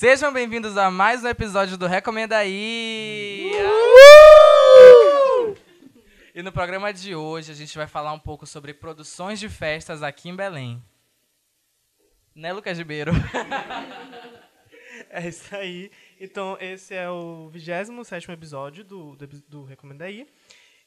Sejam bem-vindos a mais um episódio do Recomenda Aí! E no programa de hoje a gente vai falar um pouco sobre produções de festas aqui em Belém. Né, Lucas Ribeiro? É isso aí. Então, esse é o 27 episódio do, do, do Recomenda Aí.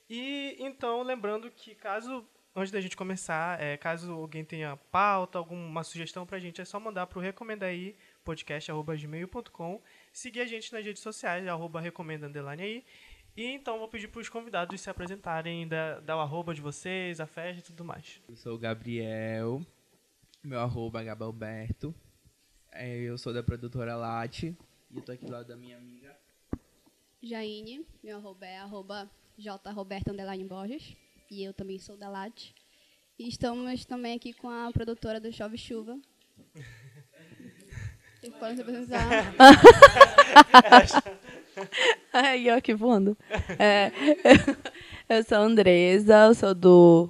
E, então, lembrando que caso, antes da gente começar, é, caso alguém tenha pauta, alguma sugestão pra gente, é só mandar pro Recomenda Aí, podcast.gmail.com. Seguir a gente nas redes sociais, arroba recomenda underline aí. E então vou pedir para os convidados se apresentarem, dar, dar o arroba de vocês, a festa e tudo mais. Eu sou o Gabriel, meu arroba é Gabalberto. É, eu sou da produtora Late e eu tô aqui do lado da minha amiga. Jaine, meu arroba é arroba jroberto underline Borges. E eu também sou da Late. E estamos também aqui com a produtora do Chove Chuva. Se apresentar. Aí, ó, que voando. É, eu sou a Andresa, eu sou do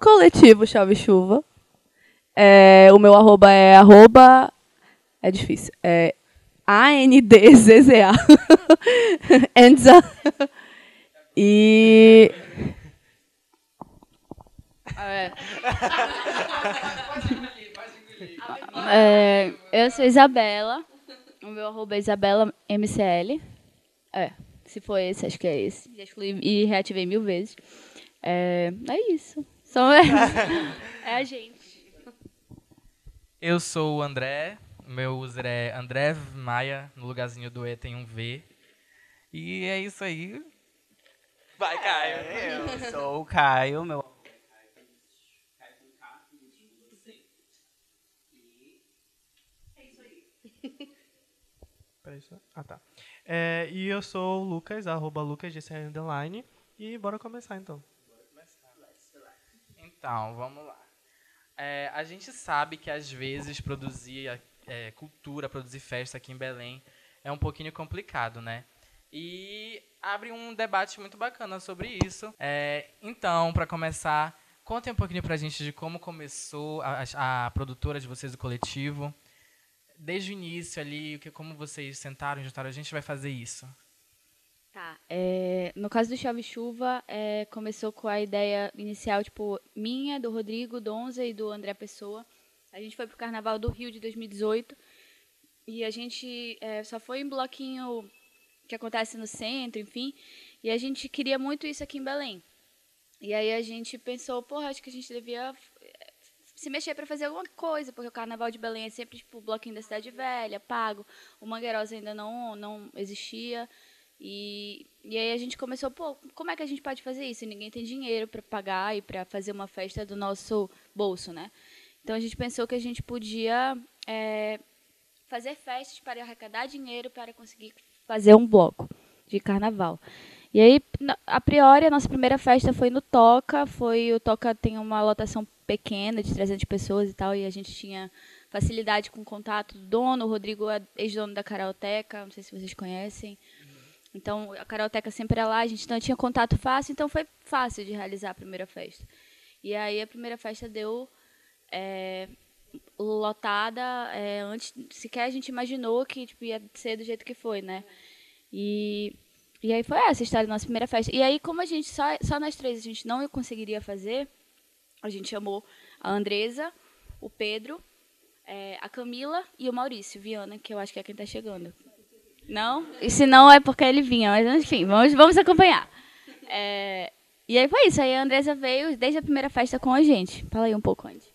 coletivo Chave Chuva. É, o meu arroba é arroba. É difícil. É A-N-D-Z-Z-A. Enza. E. É. É, eu sou Isabela. O meu arroba é Isabela MCL. É, se for esse, acho que é esse. Já excluí e reativei mil vezes. É, é isso. Só é, é a gente. Eu sou o André, meu user é André Maia, no lugarzinho do E tem um V. E é isso aí. Vai, Caio. Eu sou o Caio, meu Peraí, só. Ah, tá. É, e eu sou o Lucas, arroba LucasGCR Underline. E bora começar então. Então, vamos lá. É, a gente sabe que às vezes produzir é, cultura, produzir festa aqui em Belém é um pouquinho complicado, né? E abre um debate muito bacana sobre isso. É, então, para começar, contem um pouquinho pra gente de como começou a, a produtora de vocês, o coletivo. Desde o início ali, que, como vocês sentaram e juntaram, a gente vai fazer isso. Tá. É, no caso do Chove Chuva, é, começou com a ideia inicial, tipo, minha, do Rodrigo Donza e do André Pessoa. A gente foi pro Carnaval do Rio de 2018 e a gente é, só foi em bloquinho que acontece no centro, enfim. E a gente queria muito isso aqui em Belém. E aí a gente pensou, porra, acho que a gente devia se mexer para fazer alguma coisa, porque o Carnaval de Belém é sempre tipo o bloquinho da Cidade Velha, pago. O Mangueirosa ainda não não existia. E, e aí a gente começou, pô, como é que a gente pode fazer isso? Ninguém tem dinheiro para pagar e para fazer uma festa do nosso bolso, né? Então a gente pensou que a gente podia é, fazer festas para arrecadar dinheiro para conseguir fazer um bloco de carnaval. E aí, a priori, a nossa primeira festa foi no Toca. Foi o Toca tem uma lotação pequena de 300 pessoas e tal, e a gente tinha facilidade com o contato do dono. O Rodrigo é ex-dono da Caralteca, não sei se vocês conhecem. Então, a Caralteca sempre era lá, a gente não tinha contato fácil, então foi fácil de realizar a primeira festa. E aí, a primeira festa deu é, lotada, é, antes sequer a gente imaginou que tipo, ia ser do jeito que foi, né? E, e aí foi essa a história da nossa primeira festa. E aí, como a gente só, só nós três a gente não conseguiria fazer, a gente chamou a Andresa, o Pedro, é, a Camila e o Maurício Viana, que eu acho que é quem está chegando. Não? E se não é porque ele vinha, mas enfim, vamos, vamos acompanhar. É, e aí foi isso, aí a Andresa veio desde a primeira festa com a gente. Fala aí um pouco antes.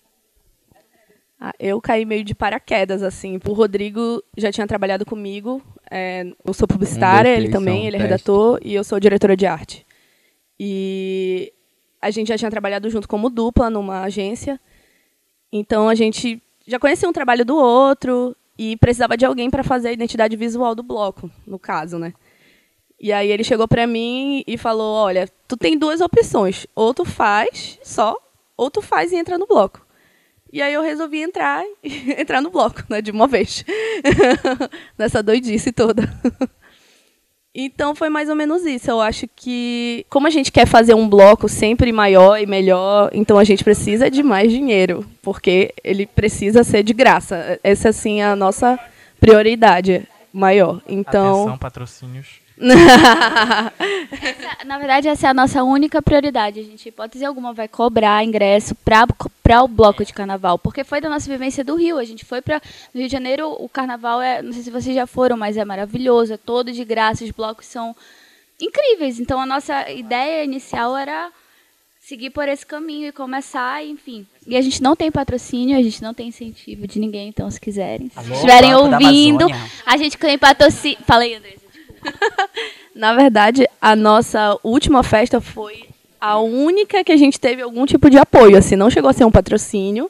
Ah, eu caí meio de paraquedas, assim. O Rodrigo já tinha trabalhado comigo. É, eu sou publicitária, um, dois, ele também, ele é redator, e eu sou diretora de arte. E a gente já tinha trabalhado junto como dupla numa agência. Então a gente já conhecia um trabalho do outro e precisava de alguém para fazer a identidade visual do bloco, no caso, né? E aí ele chegou para mim e falou: "Olha, tu tem duas opções, ou tu faz só, ou tu faz e entra no bloco". E aí eu resolvi entrar entrar no bloco, né, de uma vez. Nessa doidice toda. Então foi mais ou menos isso. Eu acho que, como a gente quer fazer um bloco sempre maior e melhor, então a gente precisa de mais dinheiro, porque ele precisa ser de graça. Essa assim é a nossa prioridade maior. Então. Atenção, patrocínios. Essa, na verdade, essa é a nossa única prioridade. A gente, hipótese alguma, vai cobrar ingresso para o bloco de carnaval. Porque foi da nossa vivência do Rio. A gente foi para. No Rio de Janeiro, o carnaval é. Não sei se vocês já foram, mas é maravilhoso. É todo de graça. Os blocos são incríveis. Então, a nossa ideia inicial era seguir por esse caminho e começar, enfim. E a gente não tem patrocínio, a gente não tem incentivo de ninguém, então se quiserem, se estiverem ouvindo, a gente tem patrocínio. Fala aí, Andressa. Na verdade, a nossa última festa foi a única que a gente teve algum tipo de apoio, assim, não chegou a ser um patrocínio,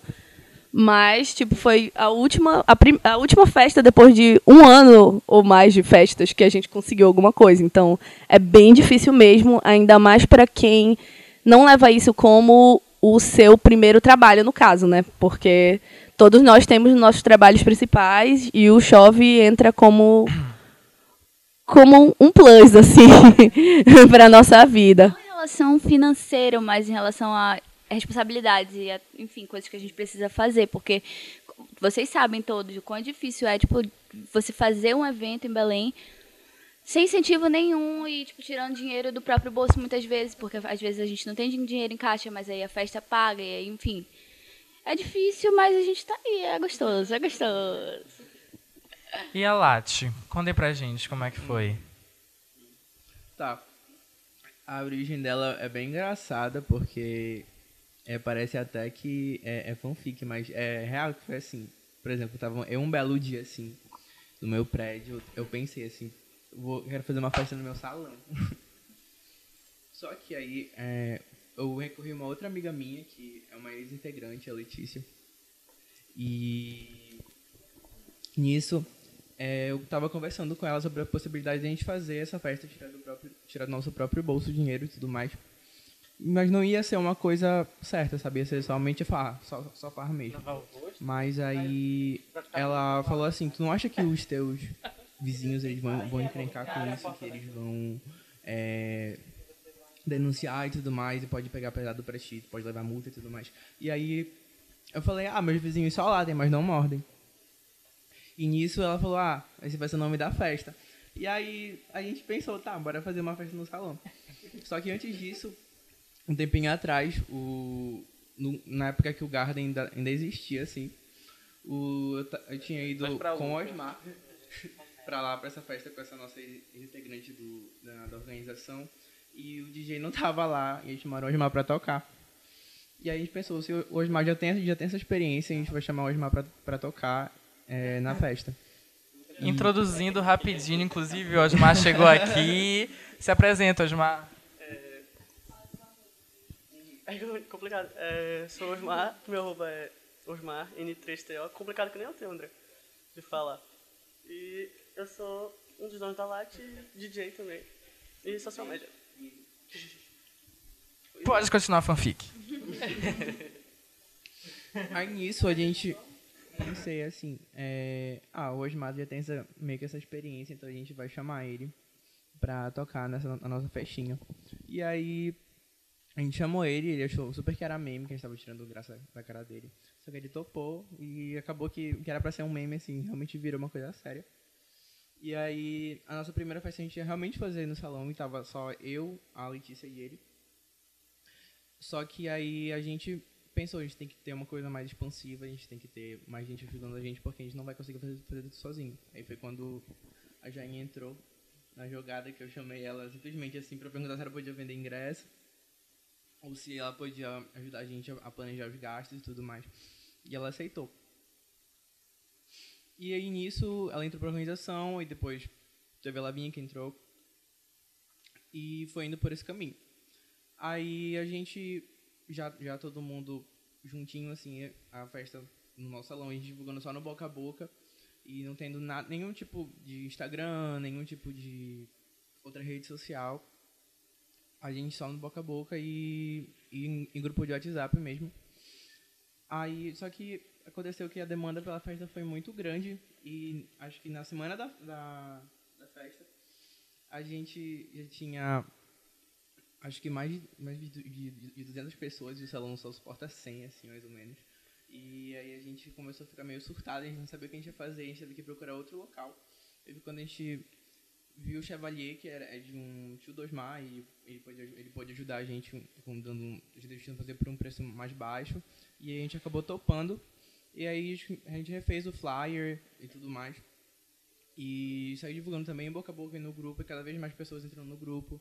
mas tipo foi a última a, prim, a última festa depois de um ano ou mais de festas que a gente conseguiu alguma coisa. Então é bem difícil mesmo, ainda mais para quem não leva isso como o seu primeiro trabalho, no caso, né? Porque todos nós temos nossos trabalhos principais e o Chove entra como como um plus assim para nossa vida. Não em relação financeira, mas em relação a responsabilidades e, a, enfim, coisas que a gente precisa fazer, porque vocês sabem todos o quão difícil é, tipo, você fazer um evento em Belém sem incentivo nenhum e, tipo, tirando dinheiro do próprio bolso muitas vezes, porque às vezes a gente não tem dinheiro em caixa, mas aí a festa paga, e aí, enfim. É difícil, mas a gente tá aí, é gostoso, é gostoso. E a Lati? Contem pra gente como é que foi. Tá. A origem dela é bem engraçada, porque é, parece até que é, é fanfic, mas é real que foi assim. Por exemplo, tava eu um belo dia, assim, no meu prédio, eu pensei assim, vou, quero fazer uma festa no meu salão. Só que aí é, eu recorri a uma outra amiga minha, que é uma ex-integrante, a Letícia. E nisso é, eu estava conversando com ela sobre a possibilidade de a gente fazer essa festa, tirar do, próprio, tirar do nosso próprio bolso dinheiro e tudo mais. Mas não ia ser uma coisa certa, sabia? Ser somente farra, só, só farra mesmo. Mas aí ela falou assim, tu não acha que os teus vizinhos eles vão, vão encrencar com isso, que eles vão é, denunciar e tudo mais, e pode pegar pesado pra ti, pode levar multa e tudo mais. E aí eu falei, ah, meus vizinhos só latem, mas não mordem. E nisso ela falou, ah, esse vai ser o nome da festa. E aí a gente pensou, tá, bora fazer uma festa no salão. Só que antes disso, um tempinho atrás, o, no, na época que o Garden ainda, ainda existia, assim, o, eu, eu tinha ido com o Osmar pra lá, pra essa festa, com essa nossa integrante do, da, da, organização. E o DJ não tava lá, e a gente chamou o Osmar pra tocar. E aí a gente pensou, se o Osmar já tem, já tem essa experiência, a gente vai chamar o Osmar pra, pra tocar é, na festa. Introduzindo rapidinho, inclusive, o Osmar chegou aqui. Se apresenta, Osmar. É, é complicado. É, sou Osmar, meu arroba é Osmar, N3TO. Complicado que nem eu tenho, André, de falar. E eu sou um dos donos da LAT, DJ também. E social media. Pode continuar a fanfic. Aí nisso a gente pensei assim, é, ah, o Osmar já tem essa, meio que essa experiência, então a gente vai chamar ele pra tocar nessa na nossa festinha. E aí a gente chamou ele, ele achou super que era meme, que a gente tava tirando graça da cara dele. Só que ele topou e acabou que, que era pra ser um meme, assim, realmente virou uma coisa séria. E aí, a nossa primeira festa a gente ia realmente fazer no salão e tava só eu, a Letícia e ele. Só que aí a gente pensou, a gente tem que ter uma coisa mais expansiva, a gente tem que ter mais gente ajudando a gente, porque a gente não vai conseguir fazer, fazer tudo sozinho. Aí foi quando a Jaine entrou na jogada que eu chamei ela simplesmente assim para perguntar se ela podia vender ingresso ou se ela podia ajudar a gente a planejar os gastos e tudo mais. E ela aceitou. E aí nisso ela entrou para organização e depois teve a Lavinha que entrou e foi indo por esse caminho. Aí a gente já, já todo mundo juntinho, assim, a festa no nosso salão, a gente divulgando só no boca a boca e não tendo nada, nenhum tipo de Instagram, nenhum tipo de outra rede social. A gente só no boca a boca e, e em, em, grupo de WhatsApp mesmo. Aí, só que aconteceu que a demanda pela festa foi muito grande e acho que na semana da, da, da festa a gente já tinha acho que mais, mais de, de, de 200 pessoas e o salão só suporta 100, assim, mais ou menos. E aí a gente começou a ficar meio surtado, a gente não sabia o que a gente ia fazer, a gente teve que procurar outro local. Teve quando a gente viu o Chevalier, que era, é de um tio do Osmar, e ele pode, ele pode ajudar a gente com, dando, deixando fazer por um preço mais baixo. E a gente acabou topando. E aí a gente refez o flyer e tudo mais. E saiu divulgando também boca a boca no grupo, e cada vez mais pessoas entrando no grupo.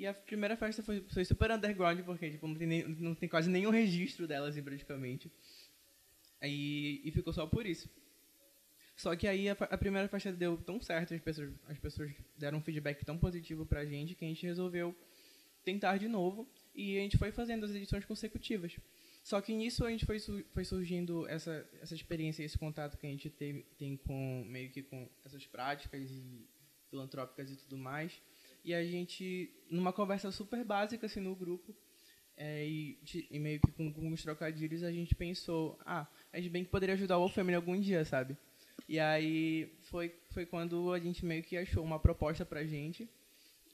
E a primeira festa foi, foi super underground, porque tipo, não, tem nem, não tem quase nenhum registro delas, assim, praticamente. E, e ficou só por isso. Só que aí a, a, primeira festa deu tão certo, as pessoas, as pessoas deram um feedback tão positivo pra gente, que a gente resolveu tentar de novo. E a gente foi fazendo as edições consecutivas. Só que nisso a gente foi, foi surgindo essa, essa experiência, esse contato que a gente tem, tem com meio que com essas práticas e filantrópicas e tudo mais. E a gente, numa conversa super básica assim no grupo, é, e, e, meio que com, com os trocadilhos, a gente pensou, ah, a gente bem que poderia ajudar o Family algum dia, sabe? E aí foi, foi quando a gente meio que achou uma proposta pra gente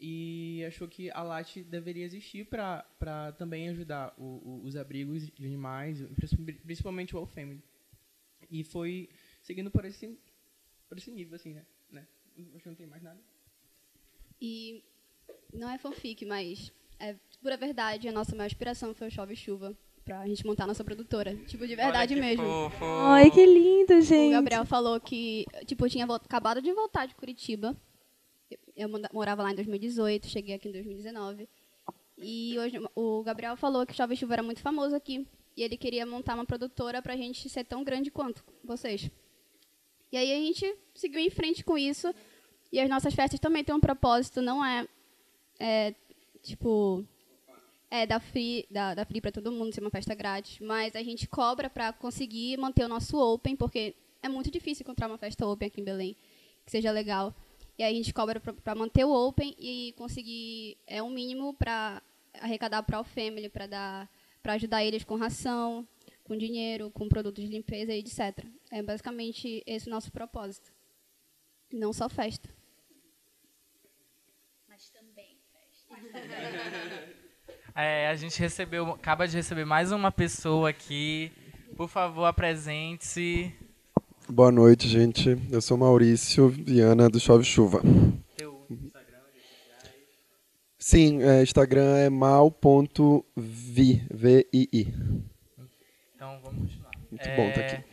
e achou que a LAT deveria existir para também ajudar o, o, os abrigos de animais, principalmente o All Family. E foi seguindo por esse, por esse nível, assim, né? né? Acho que não tem mais nada. E não é fanfic, mas é pura verdade, a nossa maior inspiração foi o Chove Chuva, pra gente montar a nossa produtora. Tipo, de verdade mesmo. Fofo. Ai, que lindo, gente. O Gabriel falou que, tipo, eu tinha acabado de voltar de Curitiba eu morava lá em 2018, cheguei aqui em 2019. E hoje o Gabriel falou que o Chove Chuva era muito famoso aqui. E ele queria montar uma produtora para a gente ser tão grande quanto vocês. E aí a gente seguiu em frente com isso. E as nossas festas também têm um propósito, não é, é tipo é da free da, da free para todo mundo ser uma festa grátis, mas a gente cobra para conseguir manter o nosso open, porque é muito difícil encontrar uma festa open aqui em Belém que seja legal. E aí a gente cobra para manter o Open e conseguir é um mínimo para arrecadar para o Family, para dar para ajudar eles com ração, com dinheiro, com produtos de limpeza e etc. É basicamente esse o nosso propósito. Não só festa. Mas também festa. É, a gente recebeu, acaba de receber mais uma pessoa aqui. Por favor, apresente-se. Boa noite, gente. Eu sou Maurício Viana do Chove Chuva. Teu Instagram, Sim, é, Instagram é mal.vi, V-I-I. Então vamos continuar. Muito é... bom estar tá aqui.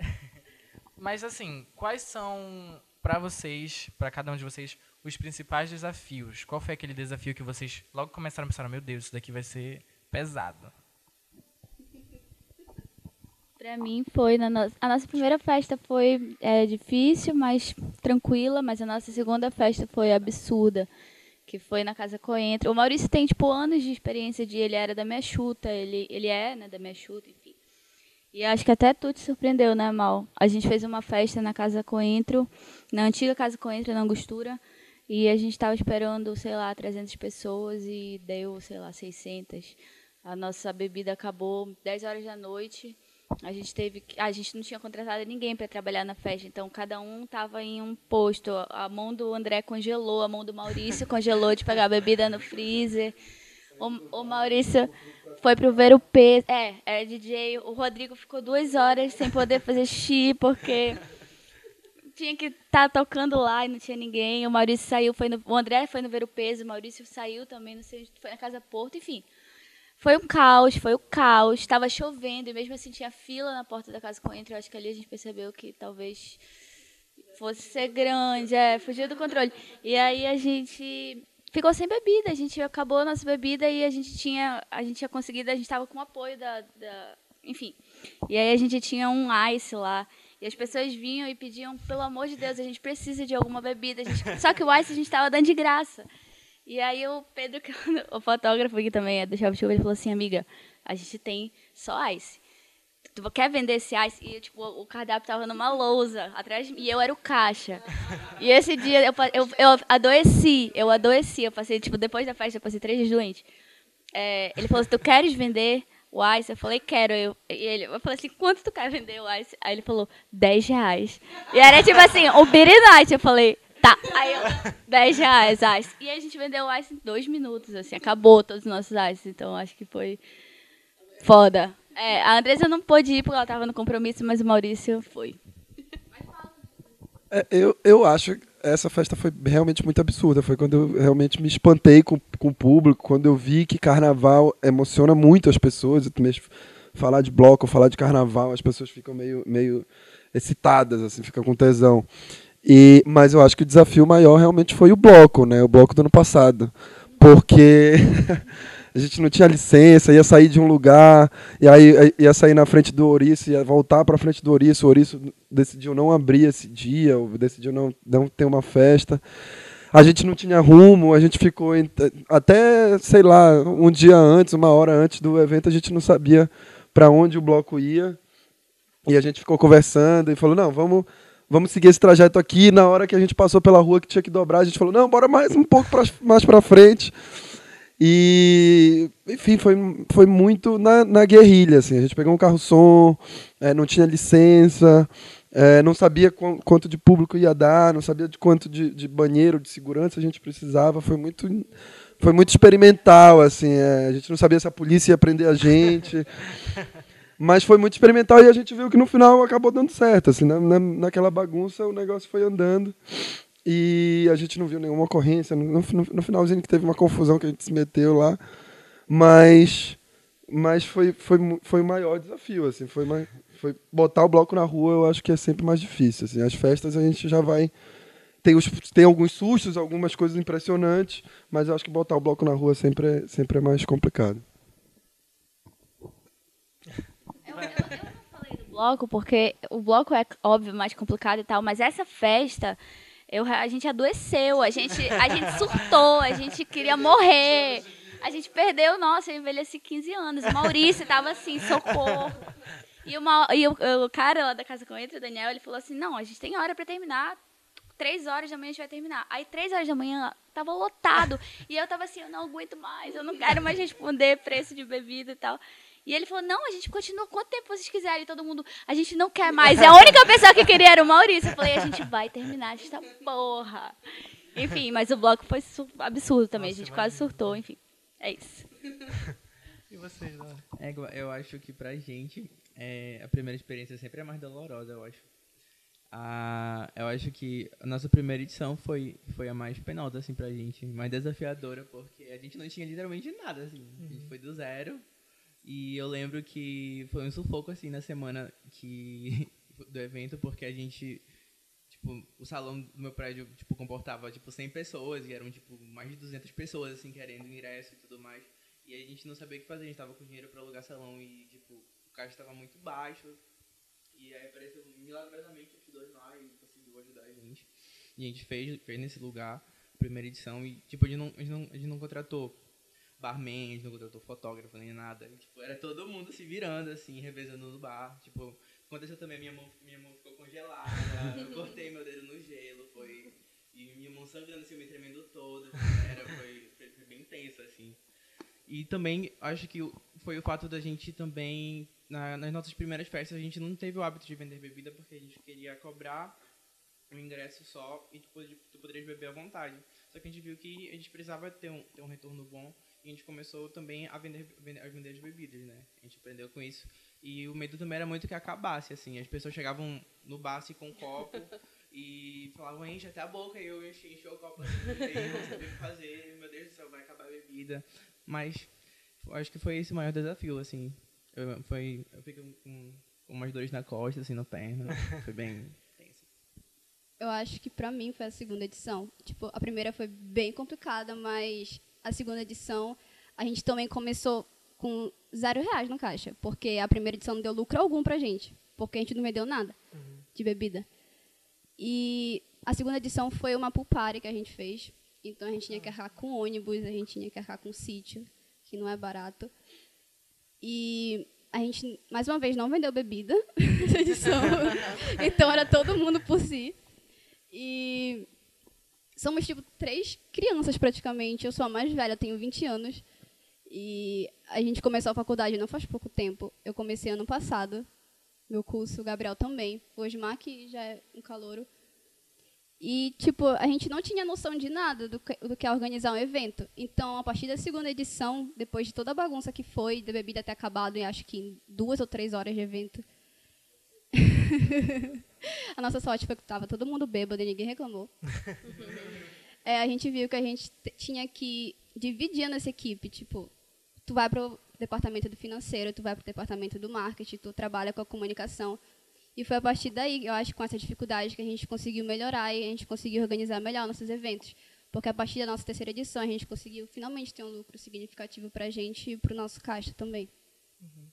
Mas assim, quais são para vocês, para cada um de vocês, os principais desafios? Qual foi aquele desafio que vocês logo começaram a pensar, meu Deus, isso daqui vai ser pesado? Pra mim foi na no... a nossa primeira festa foi é, difícil, mas tranquila, mas a nossa segunda festa foi absurda, que foi na casa Coentro. O Maurício tem tipo anos de experiência de ele era da minha chuta, ele ele é, né, da minha chuta, enfim. E acho que até tu te surpreendeu, né, Mal? A gente fez uma festa na casa Coentro, na antiga casa Coentro na Angostura, e a gente estava esperando, sei lá, 300 pessoas e deu, sei lá, 600. A nossa bebida acabou 10 horas da noite. A gente teve, a gente não tinha contratado ninguém para trabalhar na festa, então cada um estava em um posto. A mão do André congelou, a mão do Maurício congelou de pegar a bebida no freezer. O, o Maurício foi pro ver o peso. É, é DJ. O Rodrigo ficou duas horas sem poder fazer xixi porque tinha que estar tá tocando lá e não tinha ninguém. O Maurício saiu, foi no, o André foi no ver o peso, o Maurício saiu também, não sei, foi na casa Porto, enfim. Foi um caos, foi o um caos. Estava chovendo e mesmo assim tinha fila na porta da casa com Eu acho que ali a gente percebeu que talvez fosse ser grande, é, fugiu do controle. E aí a gente ficou sem bebida, a gente acabou a nossa bebida e a gente tinha, a gente tinha conseguido, a gente estava com apoio da, da, enfim. E aí a gente tinha um ice lá. E as pessoas vinham e pediam, pelo amor de Deus, a gente precisa de alguma bebida. Gente... Só que o ice a gente estava dando de graça. E aí o Pedro, o fotógrafo que também é do Chave Chuva, ele falou assim, amiga, a gente tem só ice. Tu quer vender esse ice? E tipo, o cardápio tava numa lousa atrás de mim, e eu era o caixa. E esse dia eu, eu, eu adoeci, eu adoeci, eu passei, tipo, depois da festa, eu passei três dias doente. É, ele falou assim, tu queres vender o ice? Eu falei, quero. Eu, e ele, eu falei assim, quanto tu quer vender o ice? Aí ele falou, 10 reais. E era tipo assim, o beer night. Eu falei, Tá. Aí eu, 10 reais, ice. E a gente vendeu o ice em dois minutos, assim, acabou todos os nossos ice. Então acho que foi foda. É, a Andressa não pôde ir porque ela estava no compromisso, mas o Maurício foi. É, eu, eu acho que essa festa foi realmente muito absurda. Foi quando eu realmente me espantei com, com o público, quando eu vi que carnaval emociona muito as pessoas. Mesmo falar de bloco, falar de carnaval, as pessoas ficam meio, meio excitadas, assim, ficam com tesão. E, mas eu acho que o desafio maior realmente foi o bloco, né? O bloco do ano passado. Porque a gente não tinha licença, ia sair de um lugar, e aí ia sair na frente do Ouriço, ia voltar para frente do Ouriço, o Ouriço decidiu não abrir esse dia, decidiu não, não ter uma festa. A gente não tinha rumo, a gente ficou até, sei lá, um dia antes, uma hora antes do evento, a gente não sabia para onde o bloco ia. E a gente ficou conversando e falou: "Não, vamos vamos seguir esse trajeto aqui". Na hora que a gente passou pela rua que tinha que dobrar, a gente falou: "Não, bora mais um pouco pra, mais para frente". E, enfim, foi, foi muito na, na guerrilha, assim. A gente pegou um carro-som, é, não tinha licença, é, não sabia qu quanto de público ia dar, não sabia de quanto de, de banheiro, de segurança a gente precisava. Foi muito, foi muito experimental, assim. É, a gente não sabia se a polícia ia prender a gente. Mas foi muito experimental e a gente viu que no final acabou dando certo. Assim, na, na, naquela bagunça o negócio foi andando. E a gente não viu nenhuma ocorrência. No, no, no, finalzinho que teve uma confusão que a gente se meteu lá. Mas, mas foi, foi, foi o maior desafio. Assim, foi, mais, foi botar o bloco na rua, eu acho que é sempre mais difícil. Assim. As festas a gente já vai. Tem, os, tem alguns sustos, algumas coisas impressionantes, mas eu acho que botar o bloco na rua sempre é, sempre é mais complicado. Eu, eu, eu não falei do bloco porque o bloco é, óbvio, mais complicado e tal, mas essa festa eu, a gente adoeceu, a gente, a gente surtou, a gente queria morrer. A gente perdeu, nossa, eu envelheci 15 anos. O Maurício estava assim, socorro. E, uma, e o, o, cara lá da Casa com Entra, o Daniel, ele falou assim, não, a gente tem hora para terminar. Três horas da manhã a gente vai terminar. Aí, três horas da manhã, tava lotado. E eu tava assim, eu não aguento mais, eu não quero mais responder preço de bebida e tal. E ele falou: não, a gente continua quanto tempo vocês quiserem. Todo mundo, a gente não quer mais. E a única pessoa que queria era o Maurício. Eu falei: a gente vai terminar esta porra. Enfim, mas o bloco foi absurdo também. Nossa, a gente quase surtou, enfim. É isso. e vocês, Dona? É, eu acho que pra gente, é, a primeira experiência sempre é mais dolorosa, eu acho. Ah, eu acho que a nossa primeira edição foi, foi a mais penosa, assim, pra gente. Mais desafiadora, porque a gente não tinha literalmente nada, assim. Uhum. A gente uhum. foi do zero e eu lembro que foi um sufoco, assim, na semana que, do evento, porque a gente, tipo, o salão do meu prédio, tipo, comportava, tipo, 100 pessoas, e eram, tipo, mais de 200 pessoas, assim, querendo ingresso e tudo mais. E a gente não sabia o que fazer, a gente tava com dinheiro para alugar salão e, tipo, o caixa estava muito baixo. E aí apareceu milagrosamente os dois lá e conseguiu ajudar a gente. E a gente fez, fez nesse lugar, primeira edição, e, tipo, a gente não, a gente não, a gente não contratou barman, não contratou fotógrafo nem nada. Tipo, era todo mundo se virando, assim, revezando no bar. Tipo, aconteceu também, minha mão, minha mão ficou congelada, eu cortei meu dedo no gelo, foi. E minha mão sangrando, assim, me tremendo todo. Era, foi, foi, foi bem intenso, assim. E também, acho que foi o fato da gente também, na, nas nossas primeiras festas, a gente não teve o hábito de vender bebida porque a gente queria cobrar um ingresso só e tu, tu poderias beber à vontade. Só que a gente viu que a gente precisava ter um, ter um retorno bom a gente começou também a vender, a vender as bebidas, né? A gente aprendeu com isso. E o medo também era muito que acabasse, assim. As pessoas chegavam no bar assim, com um copo e falavam, enche até a boca. E eu enchi, enchi o copo assim, e não sabia o que fazer. Meu Deus do céu, vai acabar a bebida. Mas acho que foi esse o maior desafio, assim. Eu, foi, eu fiquei com, com umas dores na costa, assim, na perna. Foi bem tenso. Eu acho que pra mim foi a segunda edição. Tipo, a primeira foi bem complicada, mas a segunda edição, a gente também começou com zero reais no caixa, porque a primeira edição não deu lucro algum pra gente, porque a gente não vendeu nada uhum. de bebida. E a segunda edição foi uma pool party que a gente fez, então a gente tinha que arcar com ônibus, a gente tinha que arcar com sítio, que não é barato. E a gente, mais uma vez, não vendeu bebida nessa edição, então era todo mundo por si. E somos, tipo, três crianças praticamente. Eu sou a mais velha, tenho 20 anos. E a gente começou a faculdade não faz pouco tempo. Eu comecei ano passado, meu curso, o Gabriel também. O Osmar, que já é um calouro. E, tipo, a gente não tinha noção de nada do que, do que é organizar um evento. Então, a partir da segunda edição, depois de toda a bagunça que foi, da bebida ter acabado em acho que em duas ou três horas de evento. a nossa sorte foi que estava todo mundo bêbado e ninguém reclamou. é, a gente viu que a gente tinha que dividir nessa equipe. Tipo, tu vai para o departamento do financeiro, tu vai para o departamento do marketing, tu trabalha com a comunicação. E foi a partir daí, eu acho, com essa dificuldade, que a gente conseguiu melhorar e a gente conseguiu organizar melhor nossos eventos. Porque a partir da nossa terceira edição, a gente conseguiu finalmente ter um lucro significativo para a gente e para o nosso caixa também. Uhum.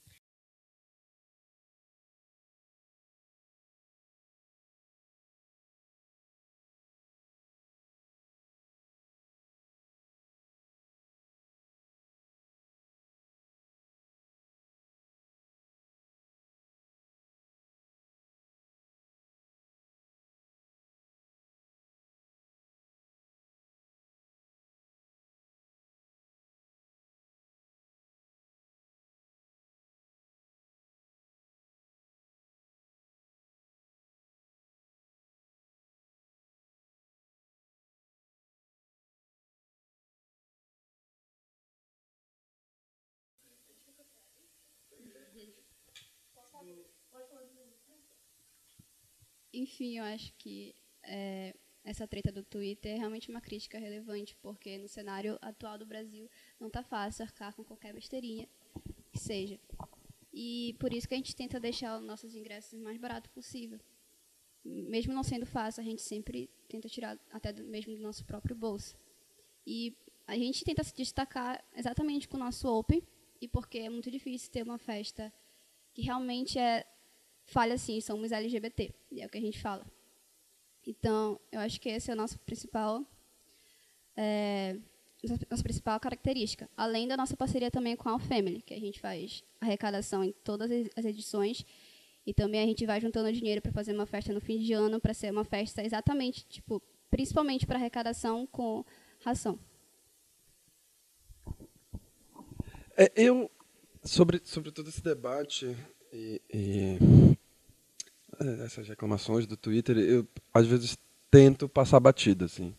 Enfim, eu acho que é, essa treta do Twitter é realmente uma crítica relevante, porque no cenário atual do Brasil não está fácil arcar com qualquer besteirinha que seja. E por isso que a gente tenta deixar os nossos ingressos o mais barato possível. Mesmo não sendo fácil, a gente sempre tenta tirar até do, mesmo do nosso próprio bolso. E a gente tenta se destacar exatamente com o nosso Open, e porque é muito difícil ter uma festa que realmente é fale assim, somos LGBT, e é o que a gente fala. Então, eu acho que esse é o nosso principal, é, nossa principal característica, além da nossa parceria também com a Family, que a gente faz arrecadação em todas as edições, e também a gente vai juntando dinheiro para fazer uma festa no fim de ano, para ser uma festa exatamente, tipo, principalmente para arrecadação com ração. É, eu, sobre, sobre todo esse debate, e, e é, essas reclamações do Twitter, eu às vezes tento passar batida, assim.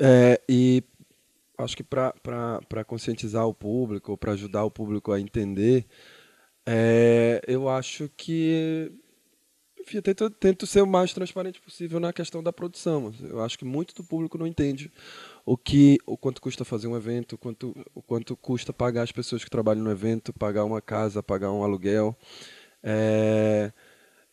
É, e acho que para conscientizar o público, para ajudar o público a entender, é, eu acho que enfim, eu tento, tento ser o mais transparente possível na questão da produção. Eu acho que muito do público não entende o que, o quanto custa fazer um evento, o quanto, o quanto custa pagar as pessoas que trabalham no evento, pagar uma casa, pagar um aluguel. É,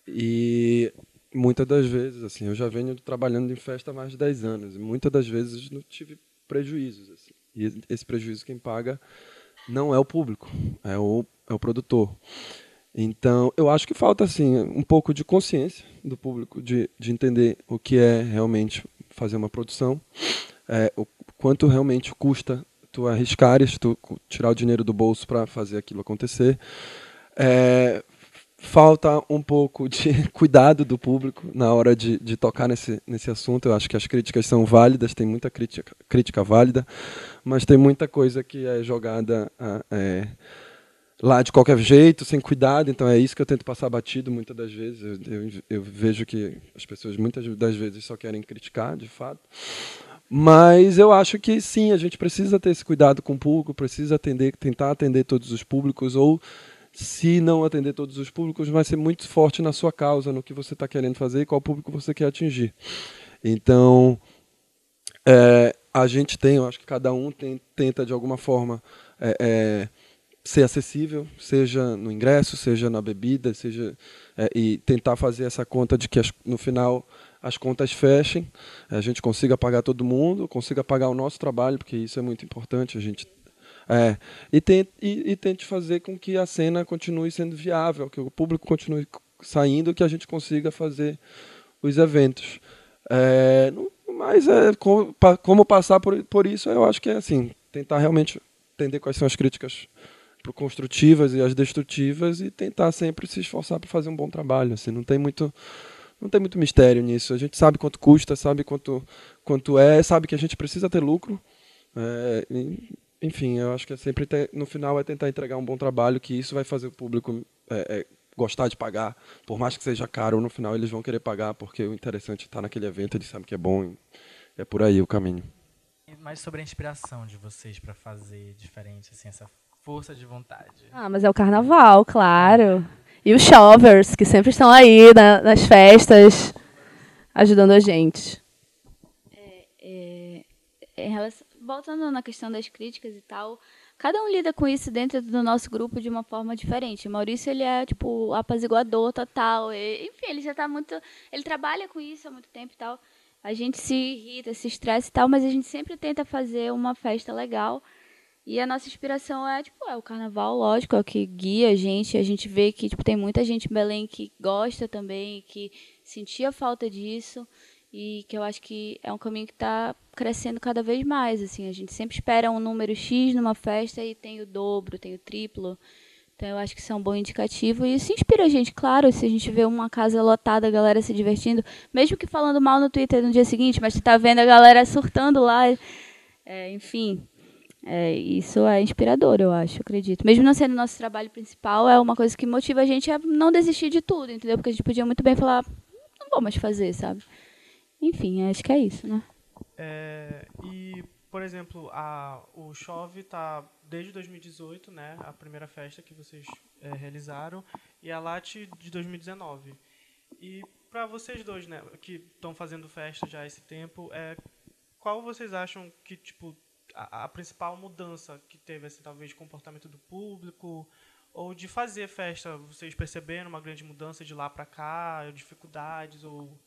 e muitas das vezes, assim, eu já venho trabalhando em festa há mais de 10 anos, e muitas das vezes não tive prejuízos. Assim, e esse prejuízo quem paga não é o público, é o, é o produtor. Então, eu acho que falta assim um pouco de consciência do público de, de entender o que é realmente fazer uma produção, é, o quanto realmente custa tu arriscares, tu tirar o dinheiro do bolso para fazer aquilo acontecer. É, falta um pouco de cuidado do público na hora de, de tocar nesse, nesse assunto. Eu acho que as críticas são válidas, tem muita crítica, crítica válida, mas tem muita coisa que é jogada é, lá de qualquer jeito, sem cuidado. Então é isso que eu tento passar batido muitas das vezes. Eu, eu, eu vejo que as pessoas muitas das vezes só querem criticar, de fato. Mas eu acho que sim, a gente precisa ter esse cuidado com o público, precisa atender, tentar atender todos os públicos ou se não atender todos os públicos, vai ser muito forte na sua causa, no que você está querendo fazer e qual público você quer atingir. Então, é, a gente tem, eu acho que cada um tem, tenta de alguma forma é, é, ser acessível, seja no ingresso, seja na bebida, seja é, e tentar fazer essa conta de que no final as contas fechem, a gente consiga pagar todo mundo, consiga pagar o nosso trabalho, porque isso é muito importante. A gente é, e, tente, e, e tente fazer com que a cena continue sendo viável, que o público continue saindo, que a gente consiga fazer os eventos. É, mas é, como, como passar por, por isso, eu acho que é assim, tentar realmente entender quais são as críticas construtivas e as destrutivas e tentar sempre se esforçar para fazer um bom trabalho. Assim, não tem muito não tem muito mistério nisso. A gente sabe quanto custa, sabe quanto quanto é, sabe que a gente precisa ter lucro. É, enfim, eu acho que é sempre ter, no final é tentar entregar um bom trabalho, que isso vai fazer o público é, é, gostar de pagar, por mais que seja caro, no final eles vão querer pagar, porque o interessante é estar naquele evento, eles sabem que é bom, é por aí o caminho. Mais sobre a inspiração de vocês para fazer diferente, assim, essa força de vontade. Ah, mas é o carnaval, claro. E os shovers, que sempre estão aí na, nas festas, ajudando a gente. É, é, relação, voltando na questão das críticas e tal, cada um lida com isso dentro do nosso grupo de uma forma diferente. Maurício, ele é, tipo, apaziguador total. E, enfim, ele já está muito... Ele trabalha com isso há muito tempo e tal. A gente se irrita, se estressa e tal, mas a gente sempre tenta fazer uma festa legal. E a nossa inspiração é, tipo, é o carnaval, lógico, é o que guia a gente. A gente vê que, tipo, tem muita gente em Belém que gosta também, que sentia falta disso e que eu acho que é um caminho que está crescendo cada vez mais. Assim, a gente sempre espera um número X numa festa e tem o dobro, tem o triplo. Então eu acho que isso é um bom indicativo e isso inspira a gente, claro, se a gente vê uma casa lotada, a galera se divertindo, mesmo que falando mal no Twitter no dia seguinte, mas você tá vendo a galera surtando lá, é, enfim, é, isso é inspirador, eu acho, acredito. Mesmo não sendo nosso trabalho principal, é uma coisa que motiva a gente a não desistir de tudo, entendeu? Porque a gente podia muito bem falar, não vou mais fazer, sabe? Enfim, acho que é isso, né? É, e, por exemplo, a, o Chove está desde 2018, né? A primeira festa que vocês é, realizaram, e a Late de 2019. E para vocês dois, né, que estão fazendo festa já esse tempo, é, qual vocês acham que, tipo, a, a, principal mudança que teve, assim, talvez, de comportamento do público, ou de fazer festa, vocês perceberam uma grande mudança de lá para cá, dificuldades, ou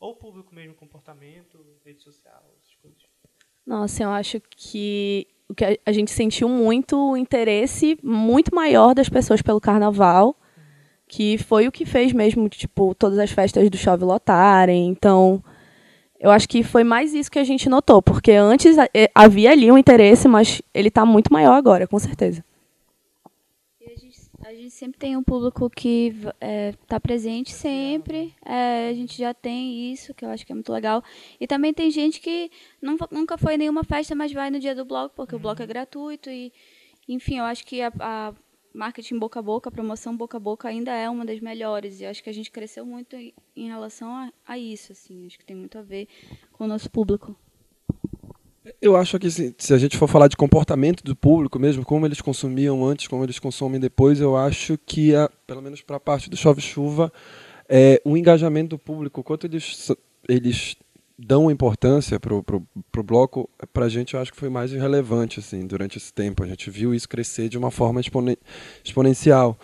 ou o público mesmo, comportamento, rede social, essas coisas? Nossa, eu acho que o que a gente sentiu muito o interesse muito maior das pessoas pelo carnaval, que foi o que fez mesmo, tipo, todas as festas do Chove lotarem. Então, eu acho que foi mais isso que a gente notou, porque antes havia ali um interesse, mas ele está muito maior agora, com certeza gente sempre tem um público que está é, tá presente sempre. É, a gente já tem isso, que eu acho que é muito legal. E também tem gente que não, nunca foi em nenhuma festa, mas vai no dia do bloco, porque o bloco é gratuito. E, enfim, eu acho que a, a, marketing boca a boca, promoção boca a boca ainda é uma das melhores. E acho que a gente cresceu muito em relação a, a isso. Assim. Acho que tem muito a ver com o nosso público. Eu acho que se, se, a gente for falar de comportamento do público mesmo, como eles consumiam antes, como eles consomem depois, eu acho que, a, pelo menos para a parte do chove-chuva, é, o engajamento do público, quanto eles, eles dão importância para o bloco, para a gente eu acho que foi mais relevante assim, durante esse tempo. A gente viu isso crescer de uma forma exponen exponencial.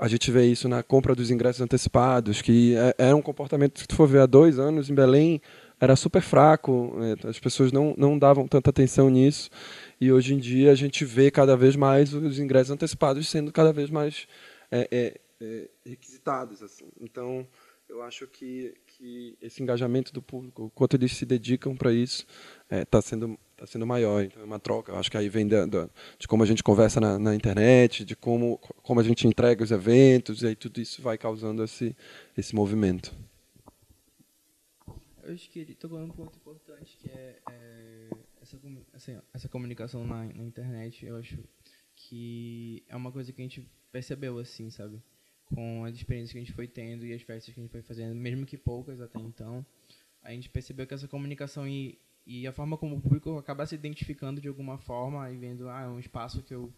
A gente vê isso na compra dos ingressos antecipados, que é, era um comportamento, se tu for ver há dois anos em Belém, era super fraco, é, as pessoas não, não davam tanta atenção nisso. E hoje em dia a gente vê cada vez mais os ingressos antecipados sendo cada vez mais é, é, é requisitados. Assim. Então, eu acho que, que esse engajamento do público, quanto eles se dedicam para isso, está é, sendo está sendo maior. Então é uma troca. Eu acho que aí vem da, da, de como a gente conversa na, na, internet, de como, como a gente entrega os eventos, e aí tudo isso vai causando esse, esse movimento. Eu acho que ele tocou num ponto importante, que é, é essa, assim, essa comunicação na, na, internet. Eu acho que é uma coisa que a gente percebeu, assim, sabe? Com as experiências que a gente foi tendo e as festas que a gente foi fazendo, mesmo que poucas até então, a gente percebeu que essa comunicação e, e a forma como o público acaba se identificando de alguma forma e vendo, ah, é um espaço que eu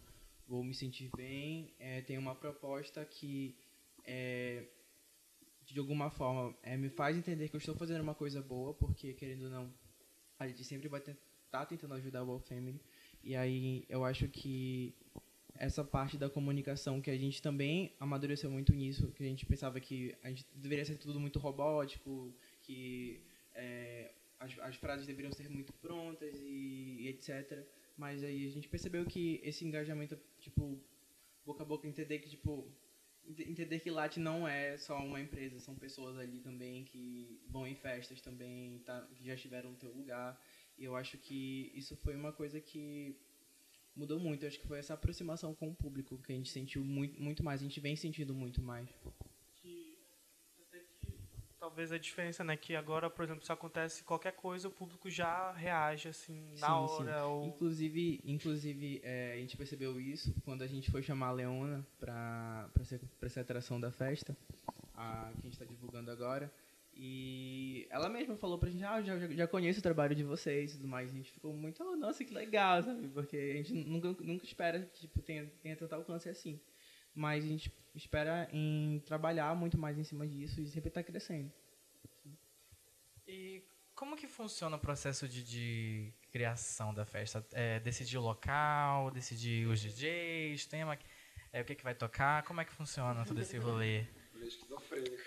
vou me sentir bem, é, tem uma proposta que é, de alguma forma, é, me faz entender que eu estou fazendo uma coisa boa, porque, querendo ou não, a gente sempre vai estar tá tentando ajudar o World Family. E aí eu acho que essa parte da comunicação que a gente também amadureceu muito nisso, que a gente pensava que a gente deveria ser tudo muito robótico, que é, as, as frases deveriam ser muito prontas e, e, etc. Mas aí a gente percebeu que esse engajamento, tipo, boca a boca, entender que, tipo, entender que Latte não é só uma empresa, são pessoas ali também que vão em festas também, tá, que já estiveram no teu lugar. E eu acho que isso foi uma coisa que mudou muito. Acho que foi essa aproximação com o público que a gente sentiu muito, muito mais, a gente vem sentindo muito mais talvez a diferença, né? Que agora, por exemplo, se acontece qualquer coisa, o público já reage, assim, na sim, hora. Sim. Ou... Inclusive, inclusive é, a gente percebeu isso quando a gente foi chamar a Leona para ser atração da festa, a, que a gente está divulgando agora. E ela mesma falou pra gente, ah, já, já conheço o trabalho de vocês e tudo mais. A gente ficou muito, oh, nossa, que legal, sabe? Porque a gente nunca, nunca espera que tipo, tenha, tenha tanto alcance assim. Mas a gente espera em trabalhar muito mais em cima disso e sempre estar tá crescendo. E como que funciona o processo de, de criação da festa? É, decidir o local, decidir os DJs, tema, é, o que, que vai tocar? Como é que funciona todo esse rolê?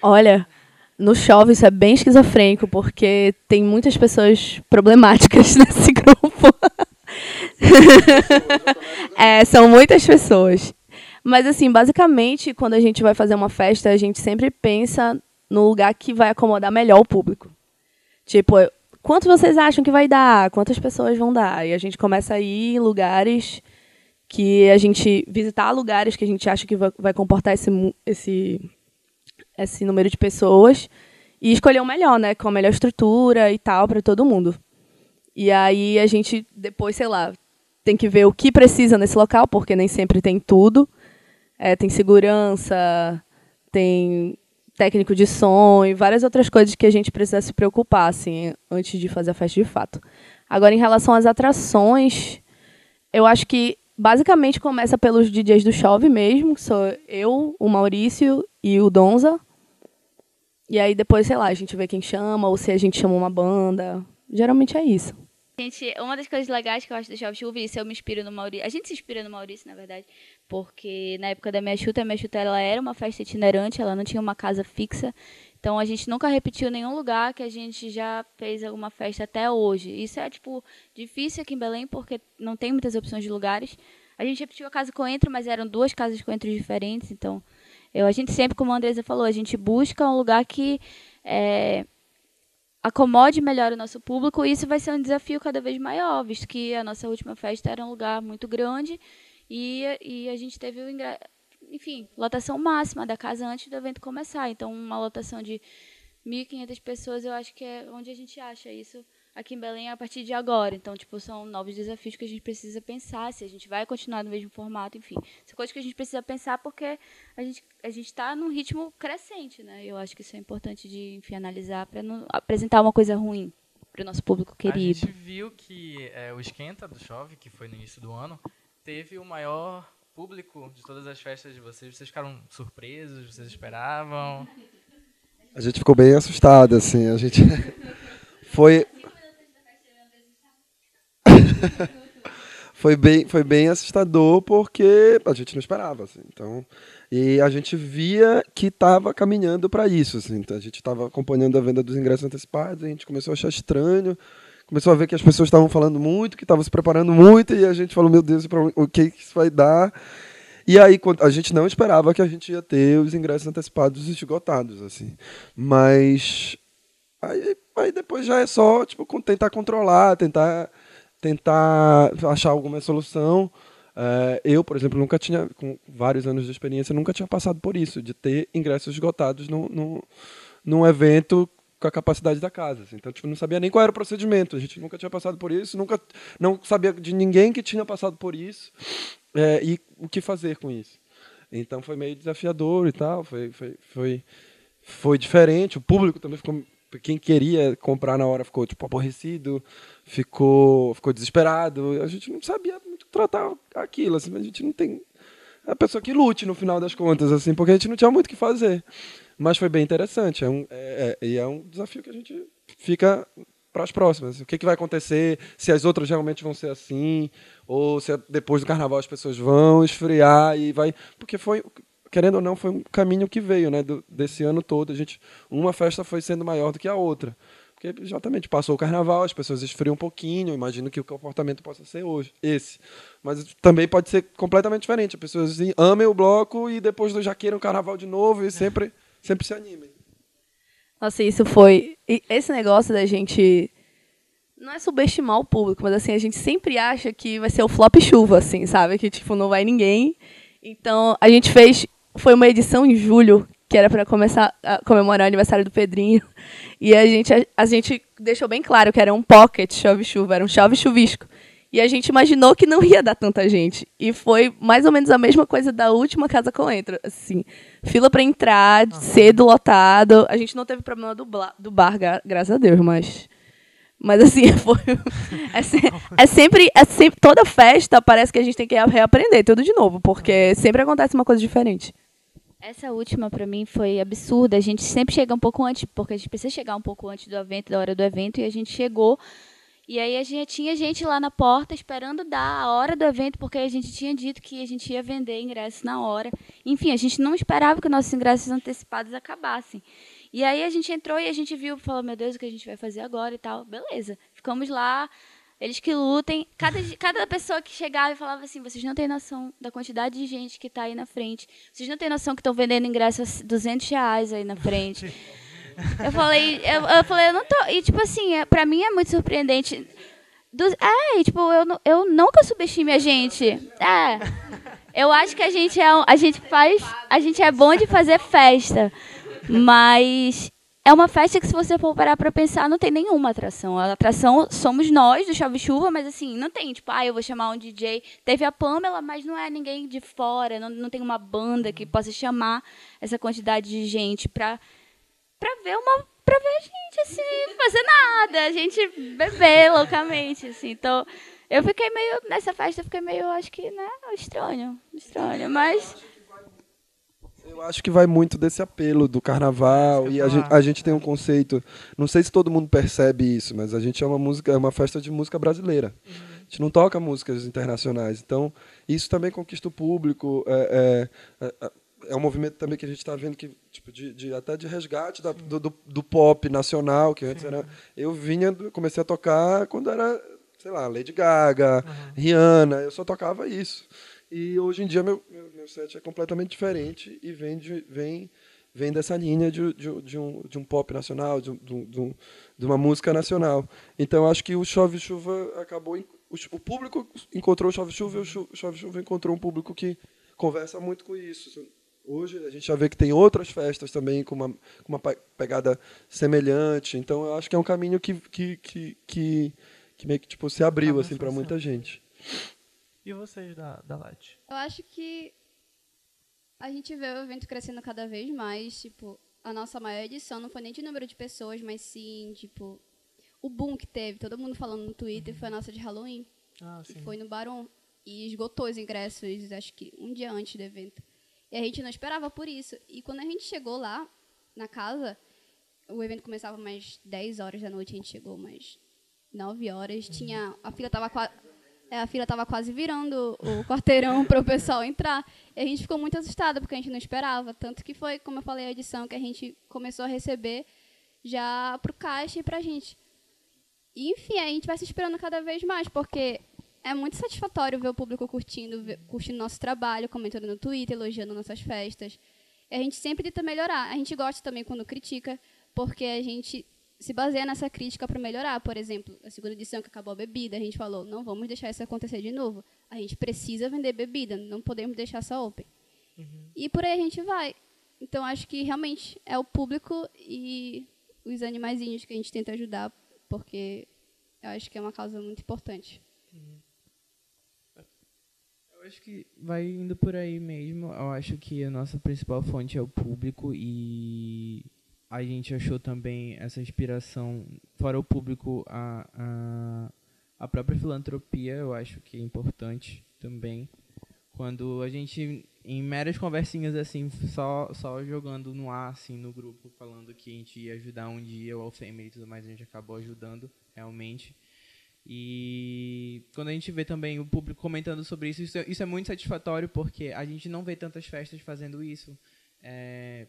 Olha, no Chove isso é bem esquizofrênico, porque tem muitas pessoas problemáticas nesse grupo. é, são muitas pessoas. Mas, assim, basicamente, quando a gente vai fazer uma festa, a gente sempre pensa no lugar que vai acomodar melhor o público. Tipo, quanto vocês acham que vai dar? Quantas pessoas vão dar? E a gente começa a ir em lugares que a gente. visitar lugares que a gente acha que vai, comportar esse, esse esse número de pessoas e escolher o melhor, né? Com a melhor estrutura e tal para todo mundo. E aí a gente depois, sei lá, tem que ver o que precisa nesse local, porque nem sempre tem tudo. É, tem segurança, tem técnico de som e várias outras coisas que a gente precisa se preocupar assim antes de fazer a festa de fato. Agora em relação às atrações, eu acho que basicamente começa pelos DJs do Chove mesmo, que sou eu, o Maurício e o Donza. E aí depois, sei lá, a gente vê quem chama, ou se a gente chama uma banda. Geralmente é isso. Gente, uma das coisas legais que eu acho do Jovem Chuva, isso eu me inspiro no Maurício. A gente se inspira no Maurício, na verdade, porque na época da minha chuta, a minha chuta ela era uma festa itinerante, ela não tinha uma casa fixa. Então a gente nunca repetiu nenhum lugar que a gente já fez alguma festa até hoje. Isso é tipo difícil aqui em Belém porque não tem muitas opções de lugares. A gente repetiu a casa Coentro, mas eram duas casas Coentro diferentes, então eu, a gente sempre, como a Andresa falou, a gente busca um lugar que é, acomode melhor o nosso público e isso vai ser um desafio cada vez maior, visto que a nossa última festa era um lugar muito grande e, e a gente teve o ingresso, enfim, lotação máxima da casa antes do evento começar. Então, uma lotação de 1.500 pessoas, eu acho que é onde a gente acha isso aqui em Belém a partir de agora. Então, tipo, são novos desafios que a gente precisa pensar, se a gente vai continuar no mesmo formato, enfim. São coisas que a gente precisa pensar porque a gente a gente está num ritmo crescente, né? Eu acho que isso é importante de, enfim, analisar para não apresentar uma coisa ruim para o nosso público querido. A gente viu que é, o Esquenta do Chove, que foi no início do ano, teve o maior público de todas as festas de vocês. Vocês ficaram surpresos? Vocês esperavam? A gente ficou bem assustado, assim. A gente foi foi bem, foi bem assustador porque a gente não esperava, assim. Então, e a gente via que estava caminhando para isso, assim. Então, a gente estava acompanhando a venda dos ingressos antecipados, a gente começou a achar estranho, começou a ver que as pessoas estavam falando muito, que estavam se preparando muito, e a gente falou, meu Deus, o que isso vai dar? E aí a gente não esperava que a gente ia ter os ingressos antecipados esgotados, assim. Mas aí, aí depois já é só tipo tentar controlar, tentar tentar achar alguma solução. É, eu, por exemplo, nunca tinha, com vários anos de experiência, nunca tinha passado por isso, de ter ingressos esgotados no, no, num evento com a capacidade da casa. Assim. Então, tipo, não sabia nem qual era o procedimento. A gente nunca tinha passado por isso, nunca, não sabia de ninguém que tinha passado por isso é, e o que fazer com isso. Então, foi meio desafiador e tal. Foi, foi, foi, foi diferente. O público também ficou quem queria comprar na hora ficou tipo aborrecido, ficou ficou desesperado. A gente não sabia muito tratar aquilo, assim, a gente não tem a pessoa que lute no final das contas, assim, porque a gente não tinha muito o que fazer. Mas foi bem interessante, é um é, é, é um desafio que a gente fica para as próximas. O que, que vai acontecer? Se as outras realmente vão ser assim, ou se depois do carnaval as pessoas vão esfriar e vai, porque foi querendo ou não, foi um caminho que veio, né, do, desse ano todo. A gente, uma festa foi sendo maior do que a outra. Porque exatamente passou o carnaval, as pessoas esfriam um pouquinho, imagino que o comportamento possa ser hoje, esse. Mas também pode ser completamente diferente. As pessoas amem o bloco e depois já queiram o carnaval de novo e sempre, sempre se animem. Nossa, isso foi. Esse negócio da gente. Não é subestimar o público, mas assim, a gente sempre acha que vai ser o flop chuva, assim, sabe? Que tipo, não vai ninguém. Então, a gente fez foi uma edição em julho, que era para começar a comemorar o aniversário do Pedrinho. E a gente, a, a, gente deixou bem claro que era um pocket chove-chuva, era um chove-chuvisco. E a gente imaginou que não ia dar tanta gente. E foi mais ou menos a mesma coisa da última Casa com Entro. Assim, fila para entrar, uhum. cedo, lotado. A gente não teve problema do, do bar, graças a Deus, mas... Mas assim, foi, é, se, é, sempre, é sempre. Toda festa parece que a gente tem que reaprender tudo de novo, porque sempre acontece uma coisa diferente. Essa última para mim foi absurda. A gente sempre chega um pouco antes, porque a gente precisa chegar um pouco antes do evento, da hora do evento, e a gente chegou e aí a gente tinha gente lá na porta esperando dar a hora do evento, porque a gente tinha dito que a gente ia vender ingressos na hora. Enfim, a gente não esperava que nossos ingressos antecipados acabassem. E aí a gente entrou e a gente viu, falou, meu Deus, o que a gente vai fazer agora e tal. Beleza. Ficamos lá, eles que lutem. Cada, cada pessoa que chegava e falava assim, vocês não têm noção da quantidade de gente que está aí na frente. Vocês não têm noção que estão vendendo ingressos a 200 reais aí na frente. Eu falei, eu, eu falei, eu não tô. E tipo assim, é, pra mim é muito surpreendente. Do, é, tipo, eu, eu nunca subestime a gente. É. Eu acho que a gente é a gente faz, a gente é bom de fazer festa, mas é uma festa que se você for parar para pensar, não tem nenhuma atração. A atração somos nós do Chave Chuva, mas assim, não tem, tipo, ah, eu vou chamar um DJ. Teve a Pamela, mas não é ninguém de fora, não, não tem uma banda que possa chamar essa quantidade de gente para pra ver uma. pra ver a gente, assim, fazer nada, a gente beber loucamente, assim. Então, eu fiquei meio. Nessa festa eu fiquei meio, acho que, né, estranho. Estranho, mas. Eu acho que vai muito desse apelo do carnaval e a gente, a gente, tem um conceito. Não sei se todo mundo percebe isso, mas a gente é uma música, é uma festa de música brasileira. Uhum. A gente não toca músicas internacionais. Então, isso também conquista o público. É, é, é, é um movimento também que a gente está vendo que tipo de, de, até de resgate da, do, do, do, pop nacional que antes Sim. era eu vinha comecei a tocar quando era sei lá Lady Gaga uhum. Rihanna eu só tocava isso e hoje em dia meu, meu, meu set é completamente diferente e vem de, vem vem dessa linha de, de, de, um, de um pop nacional de, de, um, de uma música nacional então acho que o chove chuva acabou o, o público encontrou o chove chuva e o chove chuva encontrou um público que conversa muito com isso Hoje a gente já vê que tem outras festas também com uma, com uma pegada semelhante. Então eu acho que é um caminho que, que, que, que, que meio que tipo, se abriu assim, para muita gente. E vocês da, da Light? Eu acho que a gente vê o evento crescendo cada vez mais. Tipo, a nossa maior edição não foi nem de número de pessoas, mas sim, tipo, o boom que teve, todo mundo falando no Twitter, foi a nossa de Halloween. Ah, que foi no Baron. E esgotou os ingressos, acho que um dia antes do evento. E a gente não esperava por isso. E quando a gente chegou lá, na casa, o evento começava mais 10 horas da noite, a gente chegou mais 9 horas. Tinha, a fila. É, a fila estava quase virando o quarteirão para o pessoal entrar. E a gente ficou muito assustada, porque a gente não esperava. Tanto que foi, como eu falei, a edição que a gente começou a receber já para o caixa e para a gente. E, enfim, a gente vai se esperando cada vez mais, porque é muito satisfatório ver o público curtindo, ver, curtindo nosso trabalho, comentando no Twitter, elogiando nossas festas. E a gente sempre tenta melhorar. A gente gosta também quando critica, porque a gente se baseia nessa crítica para melhorar. Por exemplo, a segunda edição que acabou a bebida, a gente falou, não vamos deixar isso acontecer de novo. A gente precisa vender bebida, não podemos deixar só open. Uhum. E por aí a gente vai. Então acho que realmente é o público e os animaizinhos que a gente tenta ajudar, porque eu acho que é uma causa muito importante. Uhum. Eu acho que vai indo por aí mesmo. Eu acho que a nossa principal fonte é o público e a gente achou também essa inspiração, fora o público, a, a, a própria filantropia, eu acho que é importante também. Quando a gente, em meras conversinhas assim, só, só jogando no ar, assim, no grupo, falando que a gente ia ajudar um dia o Alfemer e tudo mais, a gente acabou ajudando, realmente. E quando a gente vê também o público comentando sobre isso, isso é, isso é muito satisfatório porque a gente não vê tantas festas fazendo isso. É,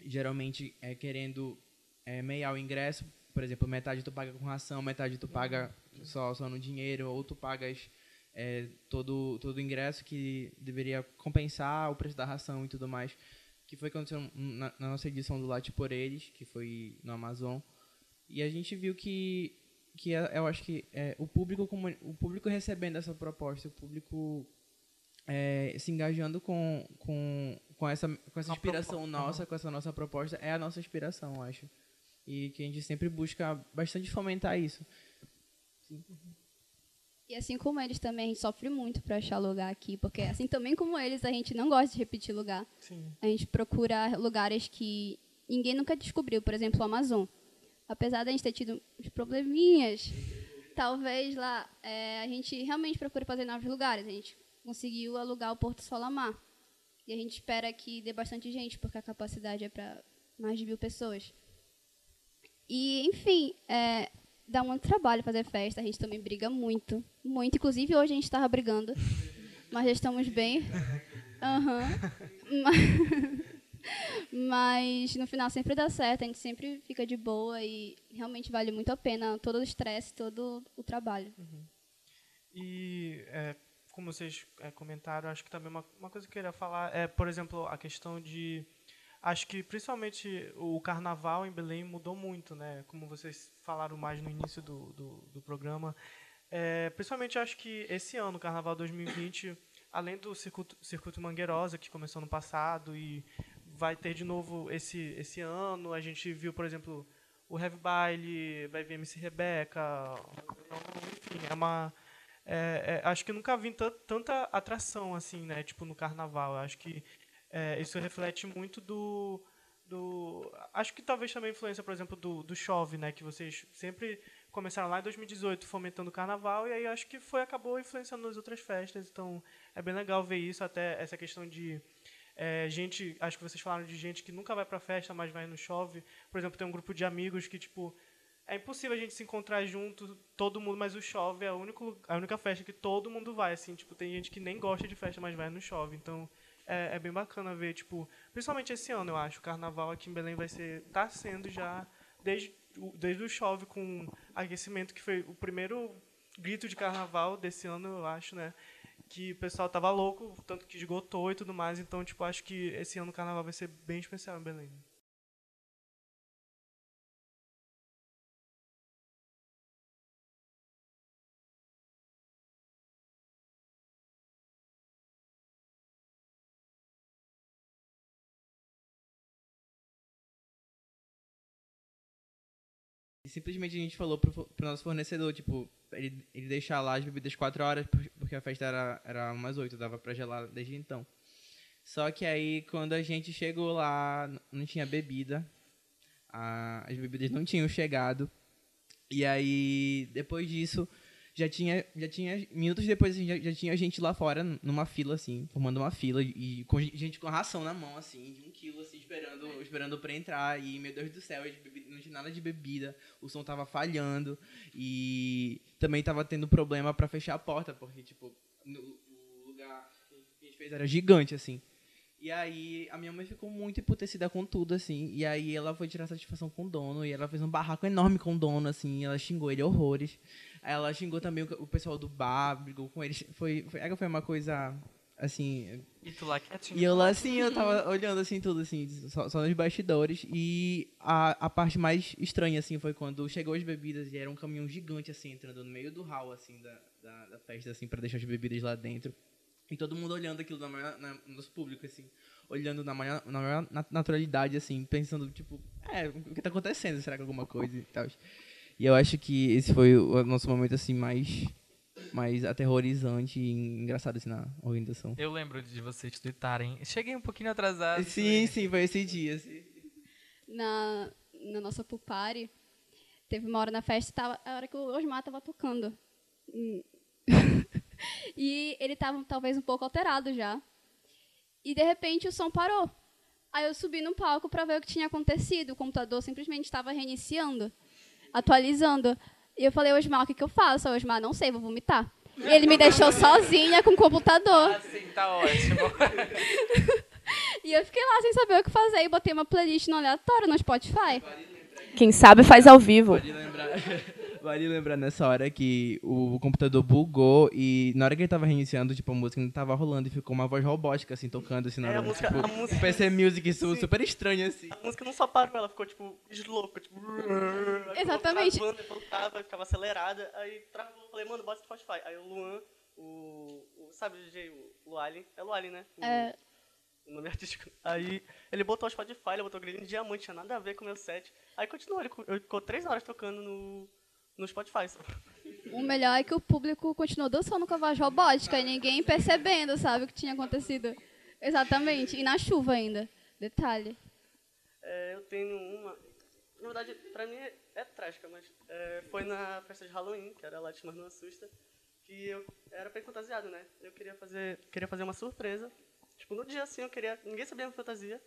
geralmente é querendo é, meiar o ingresso, por exemplo, metade tu paga com ração, metade tu paga só, só no dinheiro, ou tu pagas é, todo, todo o ingresso que deveria compensar o preço da ração e tudo mais. Que foi aconteceu na, na nossa edição do Late por Eles, que foi no Amazon. E a gente viu que que é, eu acho que é, o público o público recebendo essa proposta, o público é, se engajando com, com, com essa, com essa inspiração nossa, com essa nossa proposta, é a nossa inspiração, eu acho. E que a gente sempre busca bastante fomentar isso. Sim. E assim como eles também, a gente sofre muito para achar lugar aqui, porque assim também como eles, a gente não gosta de repetir lugar. Sim. A gente procura lugares que ninguém nunca descobriu, por exemplo, o Amazon. Apesar da gente ter tido uns probleminhas, talvez lá é, a gente realmente procure fazer novos lugares. A gente conseguiu alugar o Porto Solamar. E a gente espera que dê bastante gente, porque a capacidade é para mais de mil pessoas. E, enfim, é, dá muito trabalho fazer festa, a gente também briga muito, muito. Inclusive hoje a gente estava brigando, mas já estamos bem. Uhum. Mas, no final sempre dá certo, a gente sempre fica de boa e realmente vale muito a pena todo o estresse, todo o trabalho. Uhum. E é, como vocês é, comentaram, acho que também uma, uma coisa que eu queria falar é, por exemplo, a questão de acho que principalmente o carnaval em Belém mudou muito, né? Como vocês falaram mais no início do, do, do programa. É, principalmente acho que esse ano, Carnaval 2020, além do circuito, circuito Mangueirosa, que começou no passado e vai ter de novo esse, esse ano, a gente viu, por exemplo, o Heavy Baile, vai vir MC Rebeca, enfim, é uma... É, é, acho que nunca vi tanta atração assim, né? Tipo no Carnaval. Acho que é, isso reflete muito do, do. Acho que talvez também influência, por exemplo, do, do Chove, né? Que vocês sempre começaram lá em 2018 fomentando o carnaval, e aí acho que foi acabou influenciando nas outras festas. Então é bem legal ver isso, até essa questão de. É, gente, acho que vocês falaram de gente que nunca vai pra festa, mas vai no chove. Por exemplo, tem um grupo de amigos que, tipo, é impossível a gente se encontrar junto, todo mundo, mas o chove é a, único, a única festa que todo mundo vai, assim, tipo, tem gente que nem gosta de festa, mas vai no chove. Então, é, é, bem bacana ver, tipo, principalmente esse ano, eu acho. O carnaval aqui em Belém vai ser, tá sendo já desde, desde o chove com aquecimento, que foi o primeiro grito de carnaval desse ano, eu acho, né? Que o pessoal tava louco, tanto que esgotou e tudo mais. Então, tipo, acho que esse ano o carnaval vai ser bem especial em Belém. Simplesmente a gente falou pro, pro nosso fornecedor, tipo, ele, ele deixar lá as bebidas 4 horas, porque a festa era, era umas 8, dava pra gelar desde então. Só que aí, quando a gente chegou lá, não tinha bebida, a, as bebidas não tinham chegado. E aí, depois disso, já tinha, já tinha minutos depois assim, já, já, tinha gente lá fora numa fila assim, formando uma fila e com gente com ração na mão assim, de um quilo assim, esperando, esperando para entrar e meu Deus do céu, não tinha nada de bebida, o som tava falhando e também tava tendo problema para fechar a porta porque tipo no, o lugar que a gente fez era gigante assim. E aí a minha mãe ficou muito emputecida com tudo, assim. E aí ela foi tirar satisfação com o dono. E ela fez um barraco enorme com o dono, assim. ela xingou ele horrores. Ela xingou também o, o pessoal do bar, brigou com eles. Foi, foi, foi uma coisa, assim... E tu lá quietinho? E eu lá, assim, eu tava olhando, assim, tudo, assim, só, só nos bastidores. E a, a parte mais estranha, assim, foi quando chegou as bebidas e era um caminhão gigante, assim, entrando no meio do hall, assim, da, da, da festa, assim, pra deixar as bebidas lá dentro. E todo mundo olhando aquilo na maior, na, nos públicos, assim, olhando na maior, na maior naturalidade, assim, pensando, tipo, é, o que tá acontecendo? Será que é alguma coisa e tal? E eu acho que esse foi o nosso momento assim mais mais aterrorizante e engraçado assim na organização. Eu lembro de vocês tweetarem. Cheguei um pouquinho atrasado. Sim, né? sim, foi esse dia. Sim. Na, na nossa pupari, teve uma hora na festa, tava, a hora que o Osmar tava tocando. Hum. e ele tava talvez um pouco alterado já. E de repente o som parou. Aí eu subi no palco para ver o que tinha acontecido. O computador simplesmente estava reiniciando atualizando. E eu falei, Osmar, o que, que eu faço? O Osmar, não sei, vou vomitar. E ele me deixou sozinha com o computador. Ah, sim, tá ótimo. e eu fiquei lá sem saber o que fazer e botei uma playlist no aleatório no Spotify. Quem sabe faz ao vivo. Pode lembrar. Vale lembrar nessa hora que o computador bugou e na hora que ele tava reiniciando, tipo, a música não tava rolando e ficou uma voz robótica, assim, tocando, assim, na hora. É, a música, tipo, a música... PC Music, isso, super estranho, assim. A música não só parou, ela ficou, tipo, louca, tipo... Exatamente. Travando, voltava, ficava acelerada, aí travou, falei, mano, bota Spotify. Aí o Luan, o... o sabe o DJ, o Lualin? É Lualin, né? O, é... O nome artístico. Aí ele botou o Spotify, ele botou o Green Diamante, tinha nada a ver com o meu set. Aí continuou, ele ficou três horas tocando no no Spotify. Só. O melhor é que o público continuou dançando com a voz robótica e ninguém percebendo, sabe, o que tinha acontecido. Exatamente. E na chuva ainda. Detalhe. É, eu tenho uma. Na verdade, pra mim é, é trágica, mas é, foi na festa de Halloween, que era lá de Mas Não Assusta, que eu era bem fantasiado, né? Eu queria fazer, queria fazer uma surpresa. Tipo, no dia assim eu queria. Ninguém sabia a minha fantasia.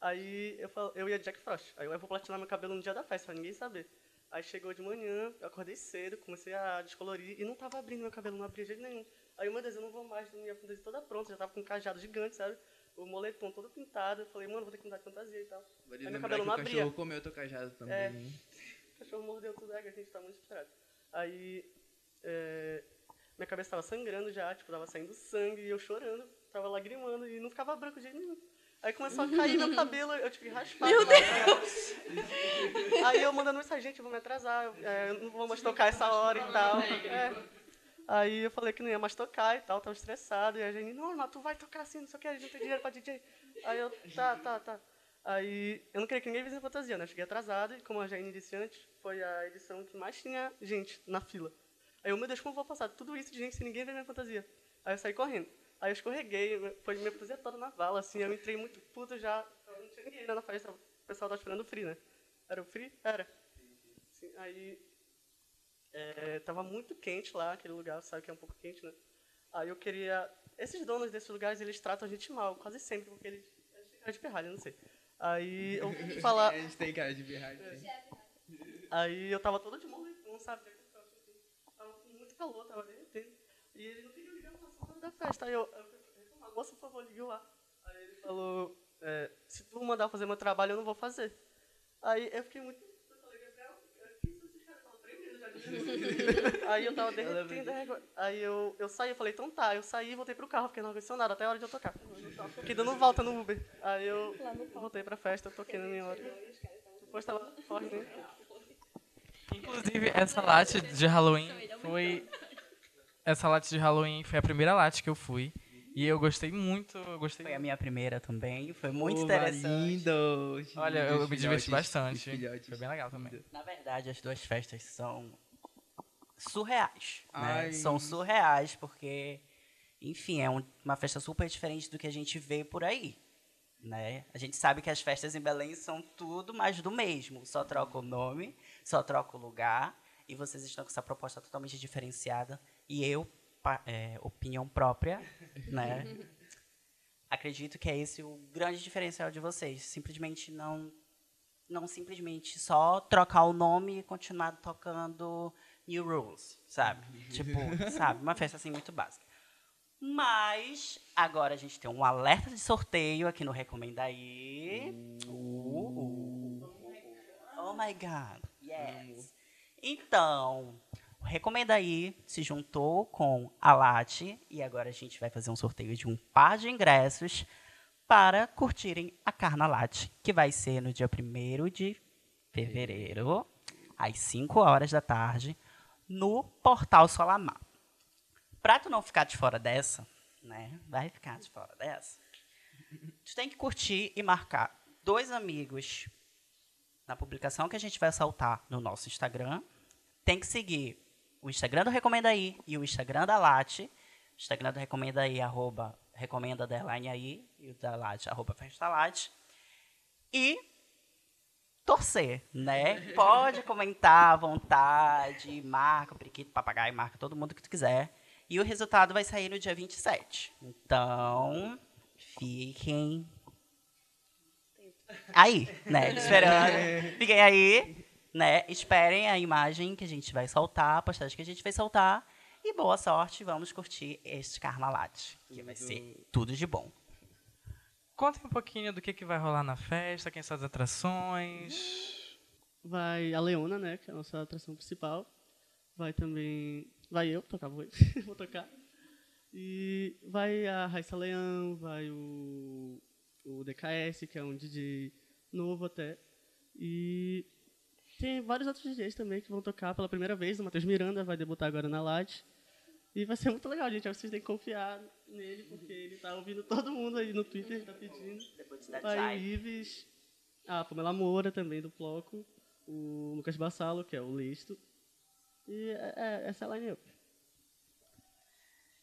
Aí eu, fal, eu ia Jack Frost. Aí eu vou platinar meu cabelo no dia da festa, pra ninguém saber. Aí chegou de manhã, eu acordei cedo, comecei a descolorir e não tava abrindo meu cabelo, não abria jeito nenhum. Aí, meu Deus, eu não vou mais, minha fantasia toda pronta, já tava com um cajado gigante, sabe? O moletom todo pintado. Eu falei, mano, vou ter que mudar de fantasia e tal. Vale Aí meu cabelo não o abria. cachorro comeu teu cajado também. É. O cachorro mordeu tudo, é que a gente tá muito desesperado. Aí, é, minha cabeça tava sangrando já, tipo, tava saindo sangue e eu chorando, tava lagrimando e não ficava branco de jeito nenhum. Aí começou a cair meu cabelo, eu tive que raspar. Meu Deus! Aí eu mandando mensagem, gente, eu vou me atrasar, é, eu não vou mais tocar essa hora e tal. É. Aí eu falei que não ia mais tocar e tal, tava estressado. E a gente, não, mas tu vai tocar assim, não sei o que, a gente não tem dinheiro pra DJ. Aí eu, tá, tá, tá. Aí eu não queria que ninguém visse a fantasia, né? Eu cheguei atrasado e, como a Jane disse antes, foi a edição que mais tinha gente na fila. Aí eu, meu Deus, como eu vou passar tudo isso de gente se ninguém ver minha fantasia? Aí eu saí correndo. Aí eu escorreguei, foi fantasia toda na vala, assim, eu entrei muito puto já. Não tinha ninguém ainda na festa, o pessoal tava esperando o free, né? Era o free? Era. Sim, aí é, tava muito quente lá, aquele lugar, sabe que é um pouco quente, né? Aí eu queria... Esses donos desses lugares, eles tratam a gente mal, quase sempre, porque eles... eles têm cara de pirralha, não sei. Aí eu fui falar... A gente tem cara de verdade. Aí eu tava todo de moletom, sabe? Tava com muito calor, tava derretendo. E ele não queria sala da festa. Aí eu, eu falei, "Reclamar, moça, por favor, ligue lá. Aí ele falou, é, se tu mandar fazer meu trabalho, eu não vou fazer. Aí eu fiquei muito... Aí eu tava derretendo. Aí eu, eu saí, eu falei, então tá. Eu saí e voltei pro carro, porque não aconteceu nada, até a hora de eu tocar. Fiquei dando volta no Uber. Aí eu voltei pra festa, toquei na minha hora. Depois tava forte, né? Inclusive, essa latte de Halloween foi. Essa latte de Halloween foi a primeira latte que eu fui. E eu gostei muito. Eu gostei Foi a minha primeira também, foi muito Pô, interessante. Lindo. Olha, eu me diverti bastante. Foi bem legal também. Na verdade, as duas festas são surreais, né? São surreais porque, enfim, é um- uma festa super diferente do que a gente vê por aí, né? A gente sabe que as festas em Belém são tudo mais do mesmo, só troca o nome, só troca o lugar, e vocês estão com essa proposta totalmente diferenciada, e eu, é, opinião própria, né? Acredito que é esse o grande diferencial de vocês, simplesmente não não simplesmente só trocar o nome e continuar tocando New Rules, sabe? tipo, sabe? Uma festa assim muito básica. Mas agora a gente tem um alerta de sorteio aqui no Recomenda aí. Uh, uh. Oh my God. Yes. Então, Recomenda aí se juntou com a Late e agora a gente vai fazer um sorteio de um par de ingressos para curtirem a Carnalate, que vai ser no dia 1 de fevereiro, às 5 horas da tarde, no Portal Solamar. Pra tu não ficar de fora dessa, né? Vai ficar de fora dessa. Tu tem que curtir e marcar dois amigos na publicação que a gente vai soltar no nosso Instagram. Tem que seguir o Instagram do Recomenda Aí e o Instagram da Late. O Instagram do Recomenda Aí, arroba recomenda underline aí, e o da Late, arroba festa Late. E torcer, né? Pode comentar à vontade, marca o periquito, papagaio, marca todo mundo que tu quiser. E o resultado vai sair no dia 27. Então, fiquem aí, né? Esperando. Fiquem aí, né? Esperem a imagem que a gente vai soltar, a postagem que a gente vai soltar. E boa sorte, vamos curtir este Carnalate, que vai ser tudo de bom. Conta um pouquinho do que, que vai rolar na festa, quem são as atrações. Vai a Leona, né, que é a nossa atração principal. Vai também. Vai eu tocar, vou, vou tocar. E vai a Raíssa Leão, vai o, o DKS, que é um DJ novo até. E tem vários outros DJs também que vão tocar pela primeira vez. O Matheus Miranda vai debutar agora na Light. E vai ser muito legal, gente. Vocês têm que confiar nele, porque ele tá ouvindo todo mundo aí no Twitter, tá pedindo. Vai o Ives, a Pamela Moura também do Bloco, o Lucas Bassalo, que é o Listo, E é, é essa é a line-up.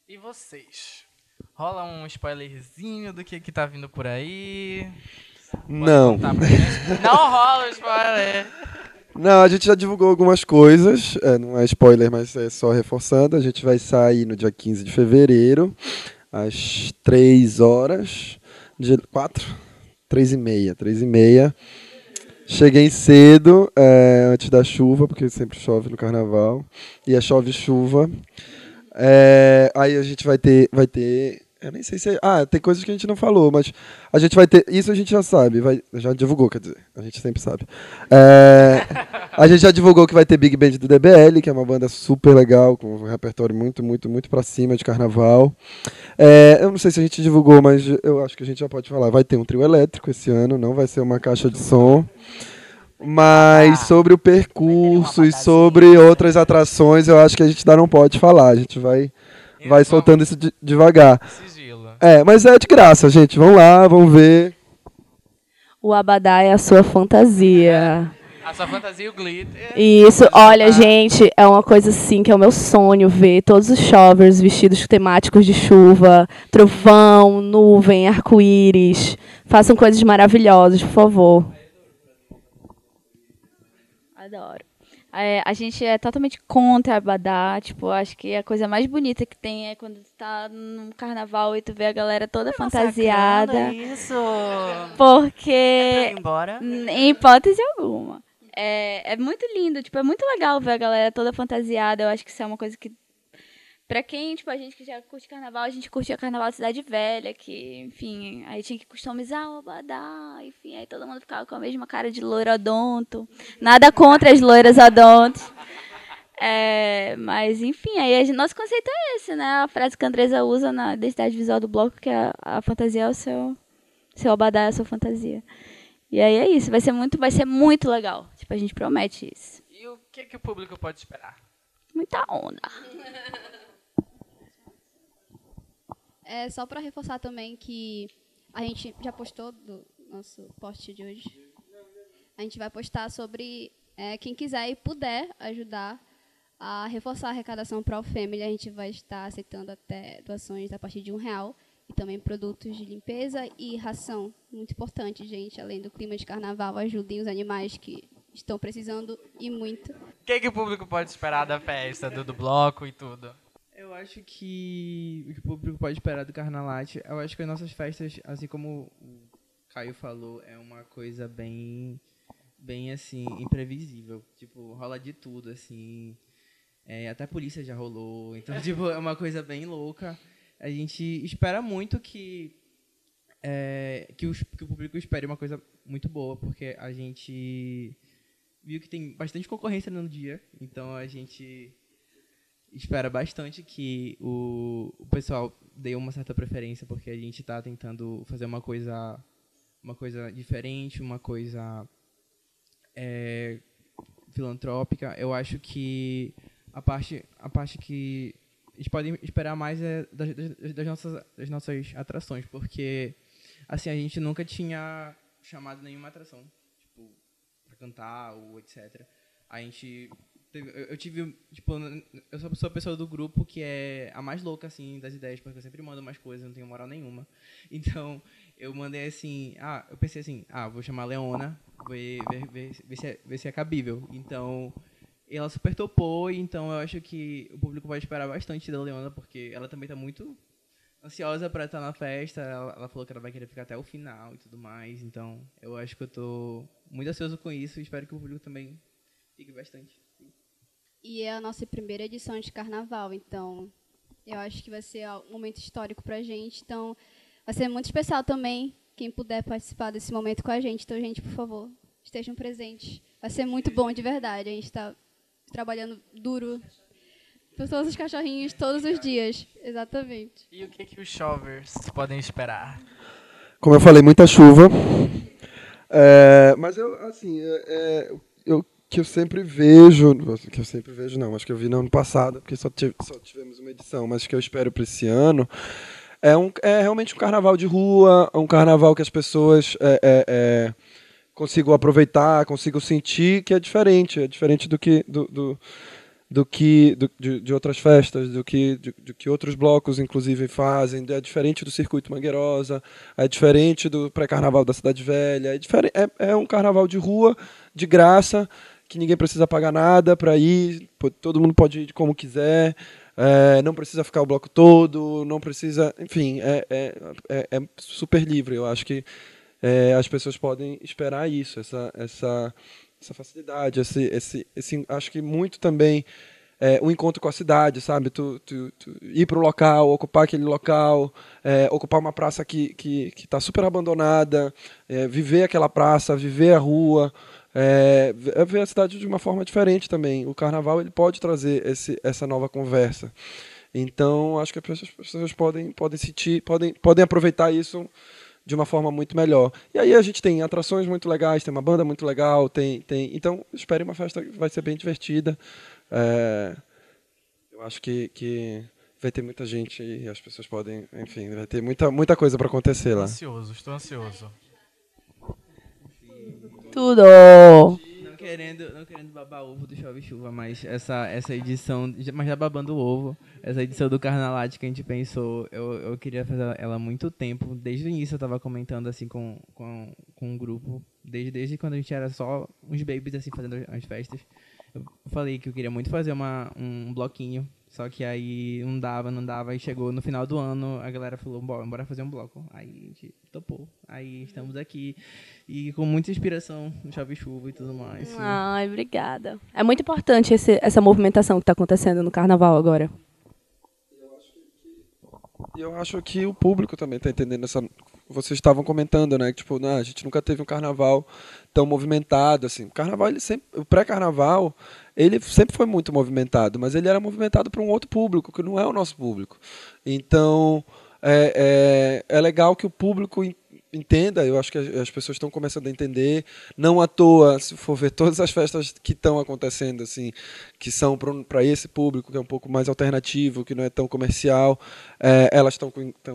E vocês? Rola um spoilerzinho do que, que tá vindo por aí? Não. Não rola spoiler. Não, a gente já divulgou algumas coisas, é, não é spoiler, mas é só reforçando. A gente vai sair no dia 15 de fevereiro, às 3 horas, de 4? 3 e meia, 3 e meia. Cheguei cedo, é, antes da chuva, porque sempre chove no carnaval, e é chove-chuva. É, aí a gente vai ter, vai ter eu nem sei se. É... Ah, tem coisas que a gente não falou, mas a gente vai ter. Isso a gente já sabe, vai... já divulgou, quer dizer. A gente sempre sabe. É... a gente já divulgou que vai ter Big Band do DBL, que é uma banda super legal, com um repertório muito, muito, muito pra cima de carnaval. É... Eu não sei se a gente divulgou, mas eu acho que a gente já pode falar. Vai ter um trio elétrico esse ano, não vai ser uma caixa de som. Mas sobre o percurso e sobre outras atrações, eu acho que a gente ainda não pode falar. A gente vai, vai soltando isso devagar. É, mas é de graça, gente. Vamos lá, vamos ver. O abadá é a sua fantasia. A sua fantasia e o glitter. Isso, olha, gente, é uma coisa assim que é o meu sonho ver todos os chovers vestidos temáticos de chuva, trovão, nuvem, arco-íris. Façam coisas maravilhosas, por favor. Adoro. É, a gente é totalmente contra Abadá. Tipo, acho que a coisa mais bonita que tem é quando tu tá num carnaval e tu vê a galera toda tá fantasiada. Isso! Porque. É embora? Em hipótese alguma. É, é muito lindo, tipo, é muito legal ver a galera toda fantasiada. Eu acho que isso é uma coisa que Pra quem, tipo, a gente que já curte carnaval, a gente curtia carnaval de Cidade Velha, que, enfim, aí tinha que customizar o abadá, enfim, aí todo mundo ficava com a mesma cara de loiro odonto. Nada contra as loiras odontos. É, mas, enfim, aí gente, nosso conceito é esse, né? A frase que a Andresa usa na identidade visual do bloco, que é a, a fantasia é o seu, seu abadá é a sua fantasia. E aí é isso, vai ser muito, vai ser muito legal. Tipo, a gente promete isso. E o que, que o público pode esperar? Muita onda. É só para reforçar também que a gente já postou do nosso post de hoje. A gente vai postar sobre é, quem quiser e puder ajudar a reforçar a arrecadação para o Family. A gente vai estar aceitando até doações a partir de um real e também produtos de limpeza e ração. Muito importante, gente. Além do clima de carnaval, ajudem os animais que estão precisando e muito. O que, que o público pode esperar da festa, do, do bloco e tudo? Eu acho que o que o público pode esperar do Carnalate, eu acho que as nossas festas, assim como o Caio falou, é uma coisa bem, bem assim, imprevisível. Tipo, rola de tudo, assim. É, até a polícia já rolou. Então, tipo, é uma coisa bem louca. A gente espera muito que, é, que, os, que o público espere uma coisa muito boa, porque a gente viu que tem bastante concorrência no dia. Então, a gente espera bastante que o, o pessoal dê uma certa preferência, porque a gente está tentando fazer uma coisa, uma coisa diferente, uma coisa é, filantrópica. Eu acho que a parte, a parte que a gente pode esperar mais é das, das, das, nossas, das nossas atrações, porque assim a gente nunca tinha chamado nenhuma atração, tipo, para cantar ou etc. A gente eu tive, tipo, eu sou a pessoa do grupo que é a mais louca, assim, das ideias, porque eu sempre mando mais coisas, não tenho moral nenhuma. Então, eu mandei assim, ah, eu pensei assim, ah, vou chamar a Leona, ver, ver, ver, ver, se, é, ver se é cabível. Então, ela super topou, então eu acho que o público vai esperar bastante da Leona, porque ela também está muito ansiosa para estar na festa. Ela, ela, falou que ela vai querer ficar até o final e tudo mais. Então, eu acho que eu estou muito ansioso com isso espero que o público também fique bastante. E é a nossa primeira edição de carnaval, então eu acho que vai ser um momento histórico para a gente. Então, vai ser muito especial também quem puder participar desse momento com a gente. Então, gente, por favor, estejam presentes. Vai ser muito bom, de verdade. A gente está trabalhando duro por todos os cachorrinhos, todos os dias. Exatamente. E o que, que os chovers podem esperar? Como eu falei, muita chuva. É, mas eu, assim, é, é eu que eu sempre vejo, que eu sempre vejo não, acho que eu vi no ano passado, porque só, tive, só tivemos uma edição, mas que eu espero para esse ano, é, um, é realmente um carnaval de rua, um carnaval que as pessoas é, é, é, consigam aproveitar, consigam sentir que é diferente, é diferente do que do, do do que do, de, de, outras festas, do que de, que outros blocos inclusive fazem. É diferente do circuito Mangueirosa, é diferente do pré-carnaval da Cidade Velha, é, diferente, é, é um carnaval de rua, de graça, que ninguém precisa pagar nada para ir, todo mundo pode ir como quiser. É, não precisa ficar o bloco todo, não precisa, enfim, é, é, é, é super livre. Eu acho que é, as pessoas podem esperar isso, essa, essa essa facilidade, esse, esse, esse, acho que muito também é, o encontro com a cidade, sabe? Tu, tu, tu ir para o local, ocupar aquele local, é, ocupar uma praça que que está super abandonada, é, viver aquela praça, viver a rua, é, ver a cidade de uma forma diferente também. O carnaval ele pode trazer esse, essa nova conversa. Então acho que as pessoas podem podem sentir, podem podem aproveitar isso de uma forma muito melhor. E aí a gente tem atrações muito legais, tem uma banda muito legal, tem, tem então espere uma festa que vai ser bem divertida. É, eu acho que, que vai ter muita gente e as pessoas podem, enfim, vai ter muita, muita coisa para acontecer lá. Estou ansioso, estou ansioso. Tudo! Não querendo, não querendo babar ovo do Chove Chuva, mas essa, essa edição, mas já babando o ovo, essa edição do Carnalate que a gente pensou, eu, eu queria fazer ela há muito tempo. Desde o início eu tava comentando assim com, com, com um grupo, desde, desde quando a gente era só uns babies assim fazendo as festas. Eu falei que eu queria muito fazer uma, um bloquinho, só que aí não dava, não dava, e chegou no final do ano, a galera falou, bora fazer um bloco. Aí a gente topou. Aí estamos aqui, e com muita inspiração no Chave Chuva e tudo mais. Ai, obrigada. É muito importante esse, essa movimentação que está acontecendo no carnaval agora. E eu acho que o público também está entendendo essa. Vocês estavam comentando, né? Que, tipo, não, a gente nunca teve um carnaval tão movimentado assim. O carnaval, ele sempre, o pré-carnaval, ele sempre foi muito movimentado, mas ele era movimentado para um outro público que não é o nosso público. Então, é, é, é legal que o público entenda, eu acho que as pessoas estão começando a entender. Não à toa, se for ver todas as festas que estão acontecendo, assim, que são para esse público que é um pouco mais alternativo, que não é tão comercial, é, elas estão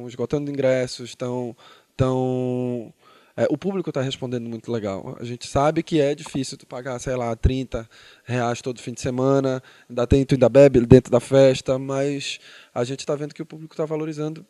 esgotando ingressos, estão. Tão, é, o público está respondendo muito legal. A gente sabe que é difícil tu pagar, sei lá, 30 reais todo fim de semana, ainda tem, tu ainda bebe dentro da festa, mas a gente está vendo que o público está valorizando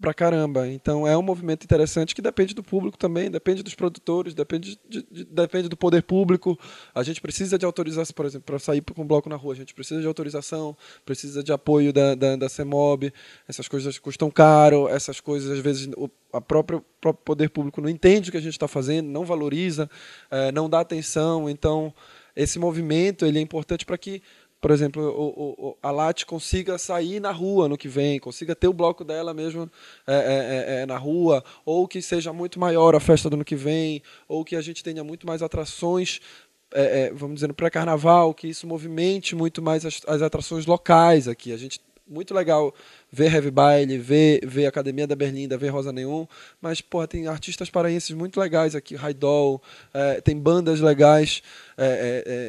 pra caramba. Então é um movimento interessante que depende do público também, depende dos produtores, depende, de, de, depende do poder público. A gente precisa de autorização, por exemplo, para sair com um bloco na rua, a gente precisa de autorização, precisa de apoio da, da, da CEMOB. Essas coisas custam caro, essas coisas, às vezes, o a própria, próprio poder público não entende o que a gente está fazendo, não valoriza, é, não dá atenção. Então, esse movimento ele é importante para que por exemplo, o, o, a LAT consiga sair na rua no que vem, consiga ter o bloco dela mesmo é, é, é, é, na rua, ou que seja muito maior a festa do ano que vem, ou que a gente tenha muito mais atrações, é, é, vamos dizer, no pré-carnaval, que isso movimente muito mais as, as, atrações locais aqui. A gente muito legal ver Heavy Baile, ver, ver Academia da Berlinda, ver Rosa Neon, mas porra, tem artistas paraenses muito legais aqui, Raidol, tem bandas legais,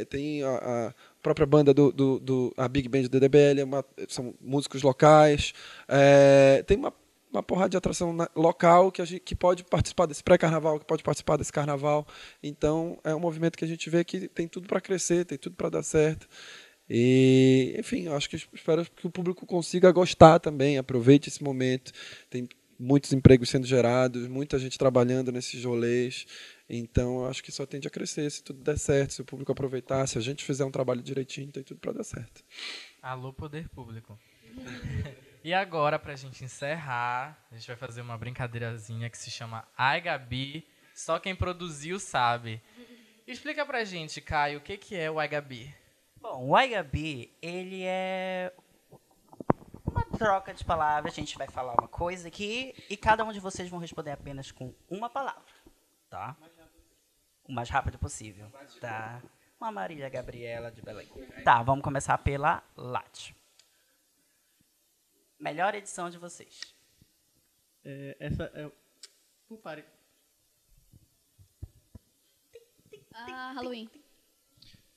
tem a, a própria banda do, do, do, a Big Band do DDBL, é uma, são músicos locais. É, tem uma, uma porrada de atração na, local que, a gente, que pode participar desse pré-carnaval, que pode participar desse carnaval. Então é um movimento que a gente vê que tem tudo para crescer, tem tudo para dar certo. E, enfim, acho que espero que o público consiga gostar também, aproveite esse momento. Tem muitos empregos sendo gerados, muita gente trabalhando nesses rolês. Então, eu acho que só tende a crescer se tudo der certo, se o público aproveitar, se a gente fizer um trabalho direitinho, tem tudo para dar certo. Alô, poder público. e agora, para a gente encerrar, a gente vai fazer uma brincadeirazinha que se chama Ai Gabi, só quem produziu sabe. Explica pra gente, Caio, o que, que é o Ai Gabi? Bom, o Ai Gabi, ele é uma troca de palavras. A gente vai falar uma coisa aqui e cada um de vocês vão responder apenas com uma palavra, tá? O mais rápido possível. Tá. Uma Marília Gabriela de Belém. Tá, vamos começar pela Lat. Melhor edição de vocês. É, essa é. Uh, pare. Ah, Halloween.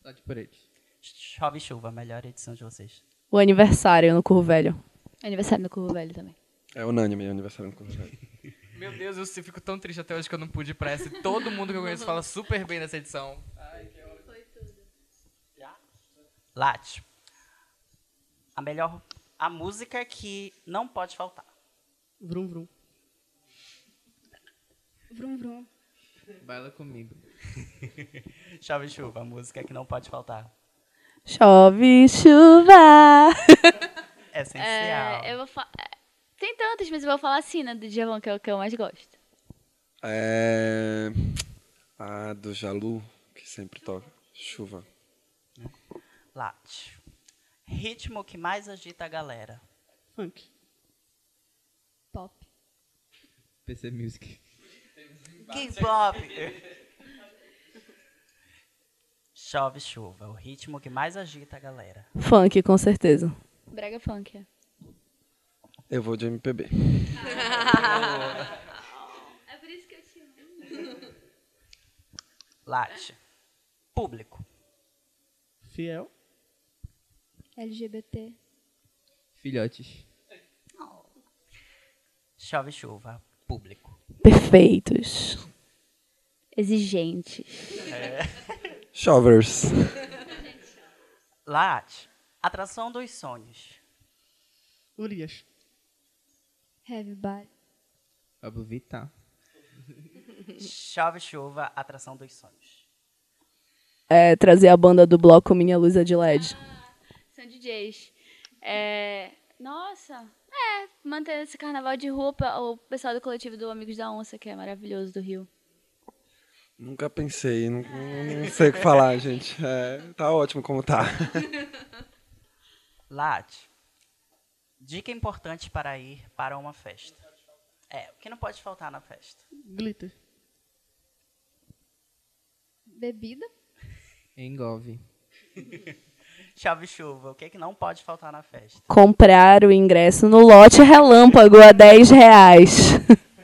Lat Paredes. Chove chuva, melhor edição de vocês. O aniversário no Curvo Velho. Aniversário no Curvo Velho também. É unânime, aniversário no Curvo Velho. Meu Deus, eu fico tão triste até hoje que eu não pude ir pra essa. Todo mundo que eu conheço fala super bem dessa edição. Ai, que Foi tudo. Já? Late. a melhor. A música que não pode faltar. Vrum, vrum. Vrum, vrum. Baila comigo. Chove chuva, a música que não pode faltar. Chove chuva. É essencial. É, eu vou fa- é, Tem tantas, mas eu vou falar assim, né, do Djavan, que é o que eu mais gosto. É. A do Jalu, que sempre toca. Chuva. Late. Ritmo que mais agita a galera. Funk. Pop. PC Music. K-pop. Chove chuva, o ritmo que mais agita a galera. Funk, com certeza. Brega Funk. É. Eu vou de MPB. É por isso que eu te amo. Late. Público. Fiel. LGBT. Filhotes. Chove chuva, público. Perfeitos. Exigente. Chovers. Late. Atração dos sonhos. Urias. Heavy Bar. Pablo Vittar. Chove chuva, atração dos sonhos. É, trazer a banda do bloco Minha Luz é de LED. São DJs. É, Nossa, é, manter esse carnaval de roupa, o pessoal do coletivo do Amigos da Onça, que é maravilhoso do Rio. Nunca pensei, não, não sei o que falar, gente. É, tá ótimo como tá. Late. Dica importante para ir para uma festa. É, o que não pode faltar na festa? Glitter. Bebida. Engove. Chove chuva, o que, que não pode faltar na festa? Comprar o ingresso no lote relâmpago a 10 reais.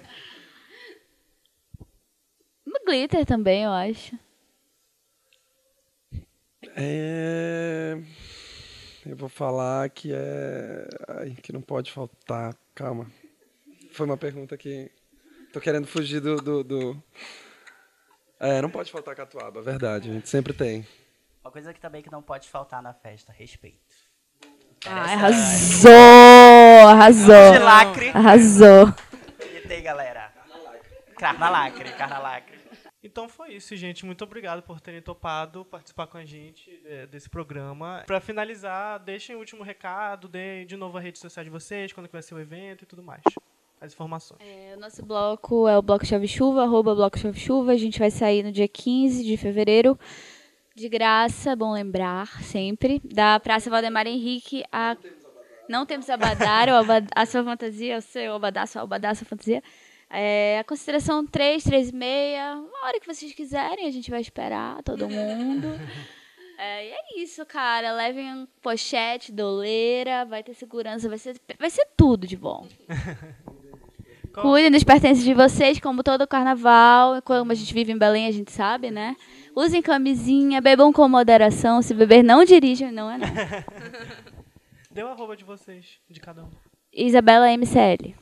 Glitter também, eu acho. É... Eu vou falar que é. Ai, que não pode faltar. Calma. Foi uma pergunta que. Tô querendo fugir do. do, do- É, não pode faltar catuaba, verdade. A gente sempre tem. Uma coisa que também que não pode faltar na festa, respeito. Ai, arrasou! Arrasou! De lacre. Arrasou. E tem, galera. Carna lacre, carna lacre. Então foi isso, gente. Muito obrigado por terem topado participar com a gente é, desse programa. Para finalizar, deixem o último recado, deem de novo a rede social de vocês, quando que vai ser o evento e tudo mais. As informações. É, o nosso bloco é o Bloco Chave Chuva, arroba Bloco Chave Chuva. A gente vai sair no dia 15 de fevereiro. De graça, bom lembrar, sempre. Da Praça Valdemar Henrique a. Não temos abadar, o aba- a sua fantasia, o seu abadá, a sua abadá, a sua fantasia. É, a consideração 3, 3 e meia. Uma hora que vocês quiserem, a gente vai esperar todo mundo. É, e é isso, cara. Levem um pochete, doleira, vai ter segurança, vai ser, vai ser tudo de bom. Cuidem dos pertences de vocês, como todo carnaval. Como a gente vive em Belém, a gente sabe, né? Usem camisinha, bebam com moderação. Se beber, não dirijam, não é não. Dê o arroba de vocês, de cada um. Isabela MCL.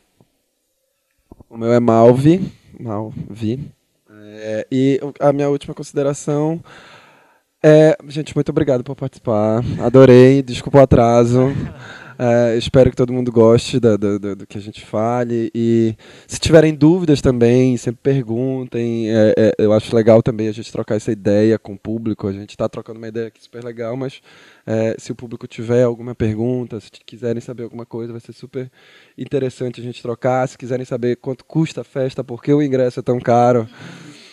O meu é Malvi. Malvi. É, e a minha última consideração é. Gente, muito obrigado por participar. Adorei. Desculpa o atraso. É, espero que todo mundo goste da- do que a gente fale. E se tiverem dúvidas também, sempre perguntem. É, é, eu acho legal também a gente trocar essa ideia com o público. A gente está trocando uma ideia aqui super legal, mas é, se o público tiver alguma pergunta, se quiserem saber alguma coisa, vai ser super interessante a gente trocar. Se quiserem saber quanto custa a festa, por que o ingresso é tão caro.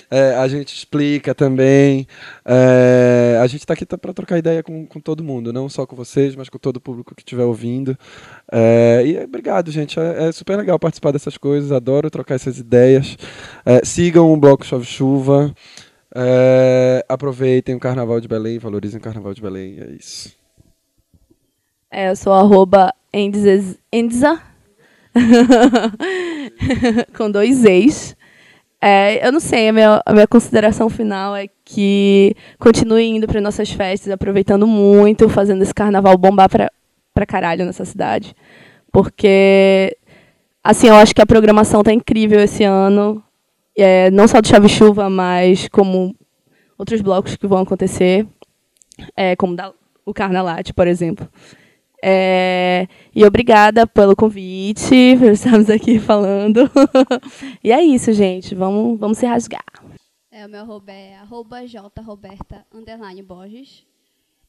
É, a gente explica também. É, a gente está aqui para trocar ideia com, com todo mundo, não só com vocês, mas com todo o público que estiver ouvindo. É, e obrigado, gente. É, é super legal participar dessas coisas. Adoro trocar essas ideias. É, sigam o Bloco Chove Chuva. É, aproveitem o Carnaval de Belém, valorizem o Carnaval de Belém. É isso. É, eu sou arroba Endza com dois ex. É, eu não sei, a minha, a minha consideração final é que continue indo para nossas festas, aproveitando muito, fazendo esse carnaval bombar pra caralho nessa cidade. Porque, assim, eu acho que a programação tá incrível esse ano. É, não só do Chave Chuva, mas como outros blocos que vão acontecer, é, como da, o Carnalate, por exemplo. É, e obrigada pelo convite, por estarmos aqui falando. e é isso, gente. Vamos, vamos se rasgar. É, o meu arroba é arroba jroberta, underline Borges.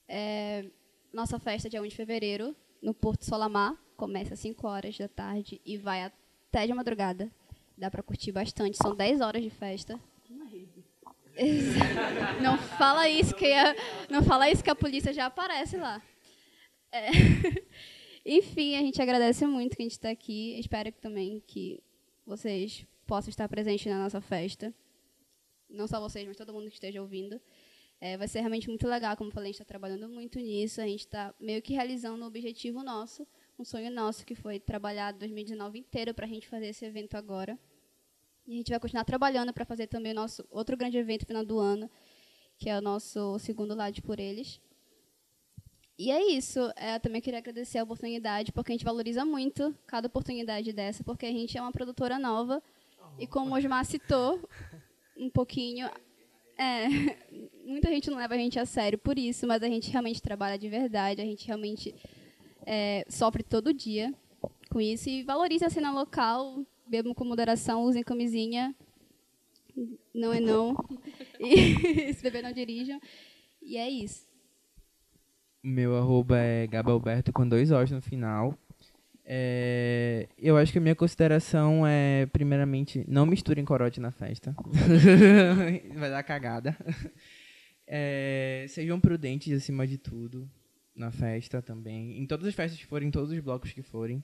É, nossa festa é dia 1 de fevereiro, no Porto Solamar. Começa às 5 horas da tarde e vai até de madrugada. Dá para curtir bastante. São 10 horas de festa. Não fala isso que a, não fala isso que a polícia já aparece lá. É. Enfim, a gente agradece muito que a gente está aqui. Espero que também que vocês possam estar presentes na nossa festa não só vocês, mas todo mundo que esteja ouvindo. É, vai ser realmente muito legal, como eu falei, a gente está trabalhando muito nisso, a gente está meio que realizando um objetivo nosso, um sonho nosso que foi trabalhar 2019 inteiro para a gente fazer esse evento agora. E a gente vai continuar trabalhando para fazer também o nosso outro grande evento final do ano, que é o nosso segundo Lado por Eles. E é isso. É, eu também queria agradecer a oportunidade, porque a gente valoriza muito cada oportunidade dessa, porque a gente é uma produtora nova. E como o Osmar citou, um pouquinho. É, muita gente não leva a gente a sério por isso, mas a gente realmente trabalha de verdade, a gente realmente é, sofre todo dia com isso e valorize a cena local, bebam com moderação, usem camisinha, não é não, e se beber não dirijam, e é isso. Meu arroba é Gabalberto com dois O's no final. É, eu acho que a minha consideração é, primeiramente, não misturem corote na festa. Vai dar cagada. É, sejam prudentes acima de tudo na festa também. Em todas as festas que forem, em todos os blocos que forem.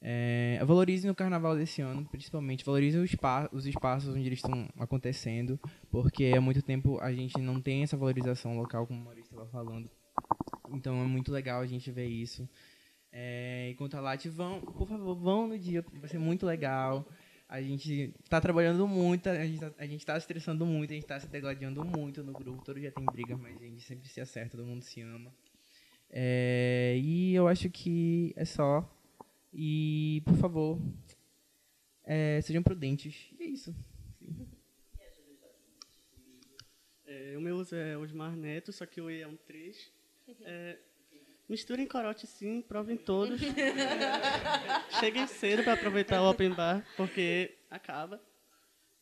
É, valorizem o carnaval desse ano, principalmente. Valorizem os, os espaços onde eles estão acontecendo, porque há muito tempo a gente não tem essa valorização local, como o Maurício estava falando. Então é muito legal a gente ver isso. É, enquanto a Lati vão, por favor, vão no dia, vai ser muito legal. A gente está trabalhando muito, a gente, tá, a gente tá estressando muito, a gente está se degladiando muito no grupo. Todo dia tem briga, mas a gente sempre se acerta, todo mundo se ama. É, e eu acho que é só. E, por favor, é, sejam prudentes. E é isso. É, o meu uso é Osmar Neto, só que o E é um 3. É, Misturem corote sim, provem todos. Cheguem cedo para aproveitar o open bar, porque acaba.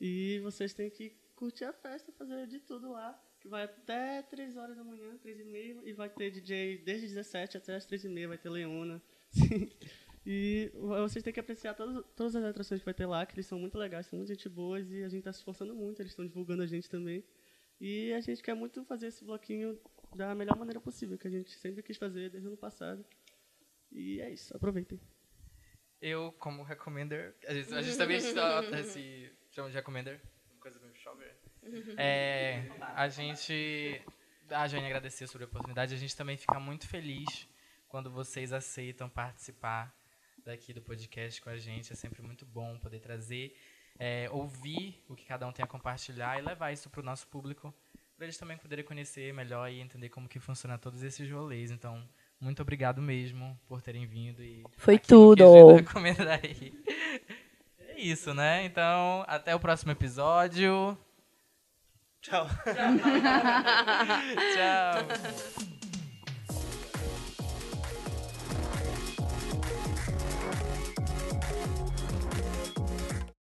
E vocês têm que curtir a festa, fazer de tudo lá, que vai até 3 horas da manhã, 3 e meia, e vai ter DJ desde 17 até as 3 e meia, vai ter Leona. E vocês têm que apreciar todas, todas as atrações que vai ter lá, que eles são muito legais, são muito gente boas, e a gente está se esforçando muito, eles estão divulgando a gente também. E a gente quer muito fazer esse bloquinho da melhor maneira possível, que a gente sempre quis fazer desde o ano passado. E é isso, aproveitem. Eu, como recommender, a gente, a gente também se chama de recommender, coisa meio shopper. É, a gente, a Jane agradecer sobre a oportunidade, a gente também fica muito feliz quando vocês aceitam participar daqui do podcast com a gente, é sempre muito bom poder trazer, é, ouvir o que cada um tem a compartilhar e levar isso para o nosso público para eles também poderem conhecer melhor e entender como que funciona todos esses rolês. Então, muito obrigado mesmo por terem vindo e foi tudo. É isso, né? Então, até o próximo episódio. Tchau. Tchau.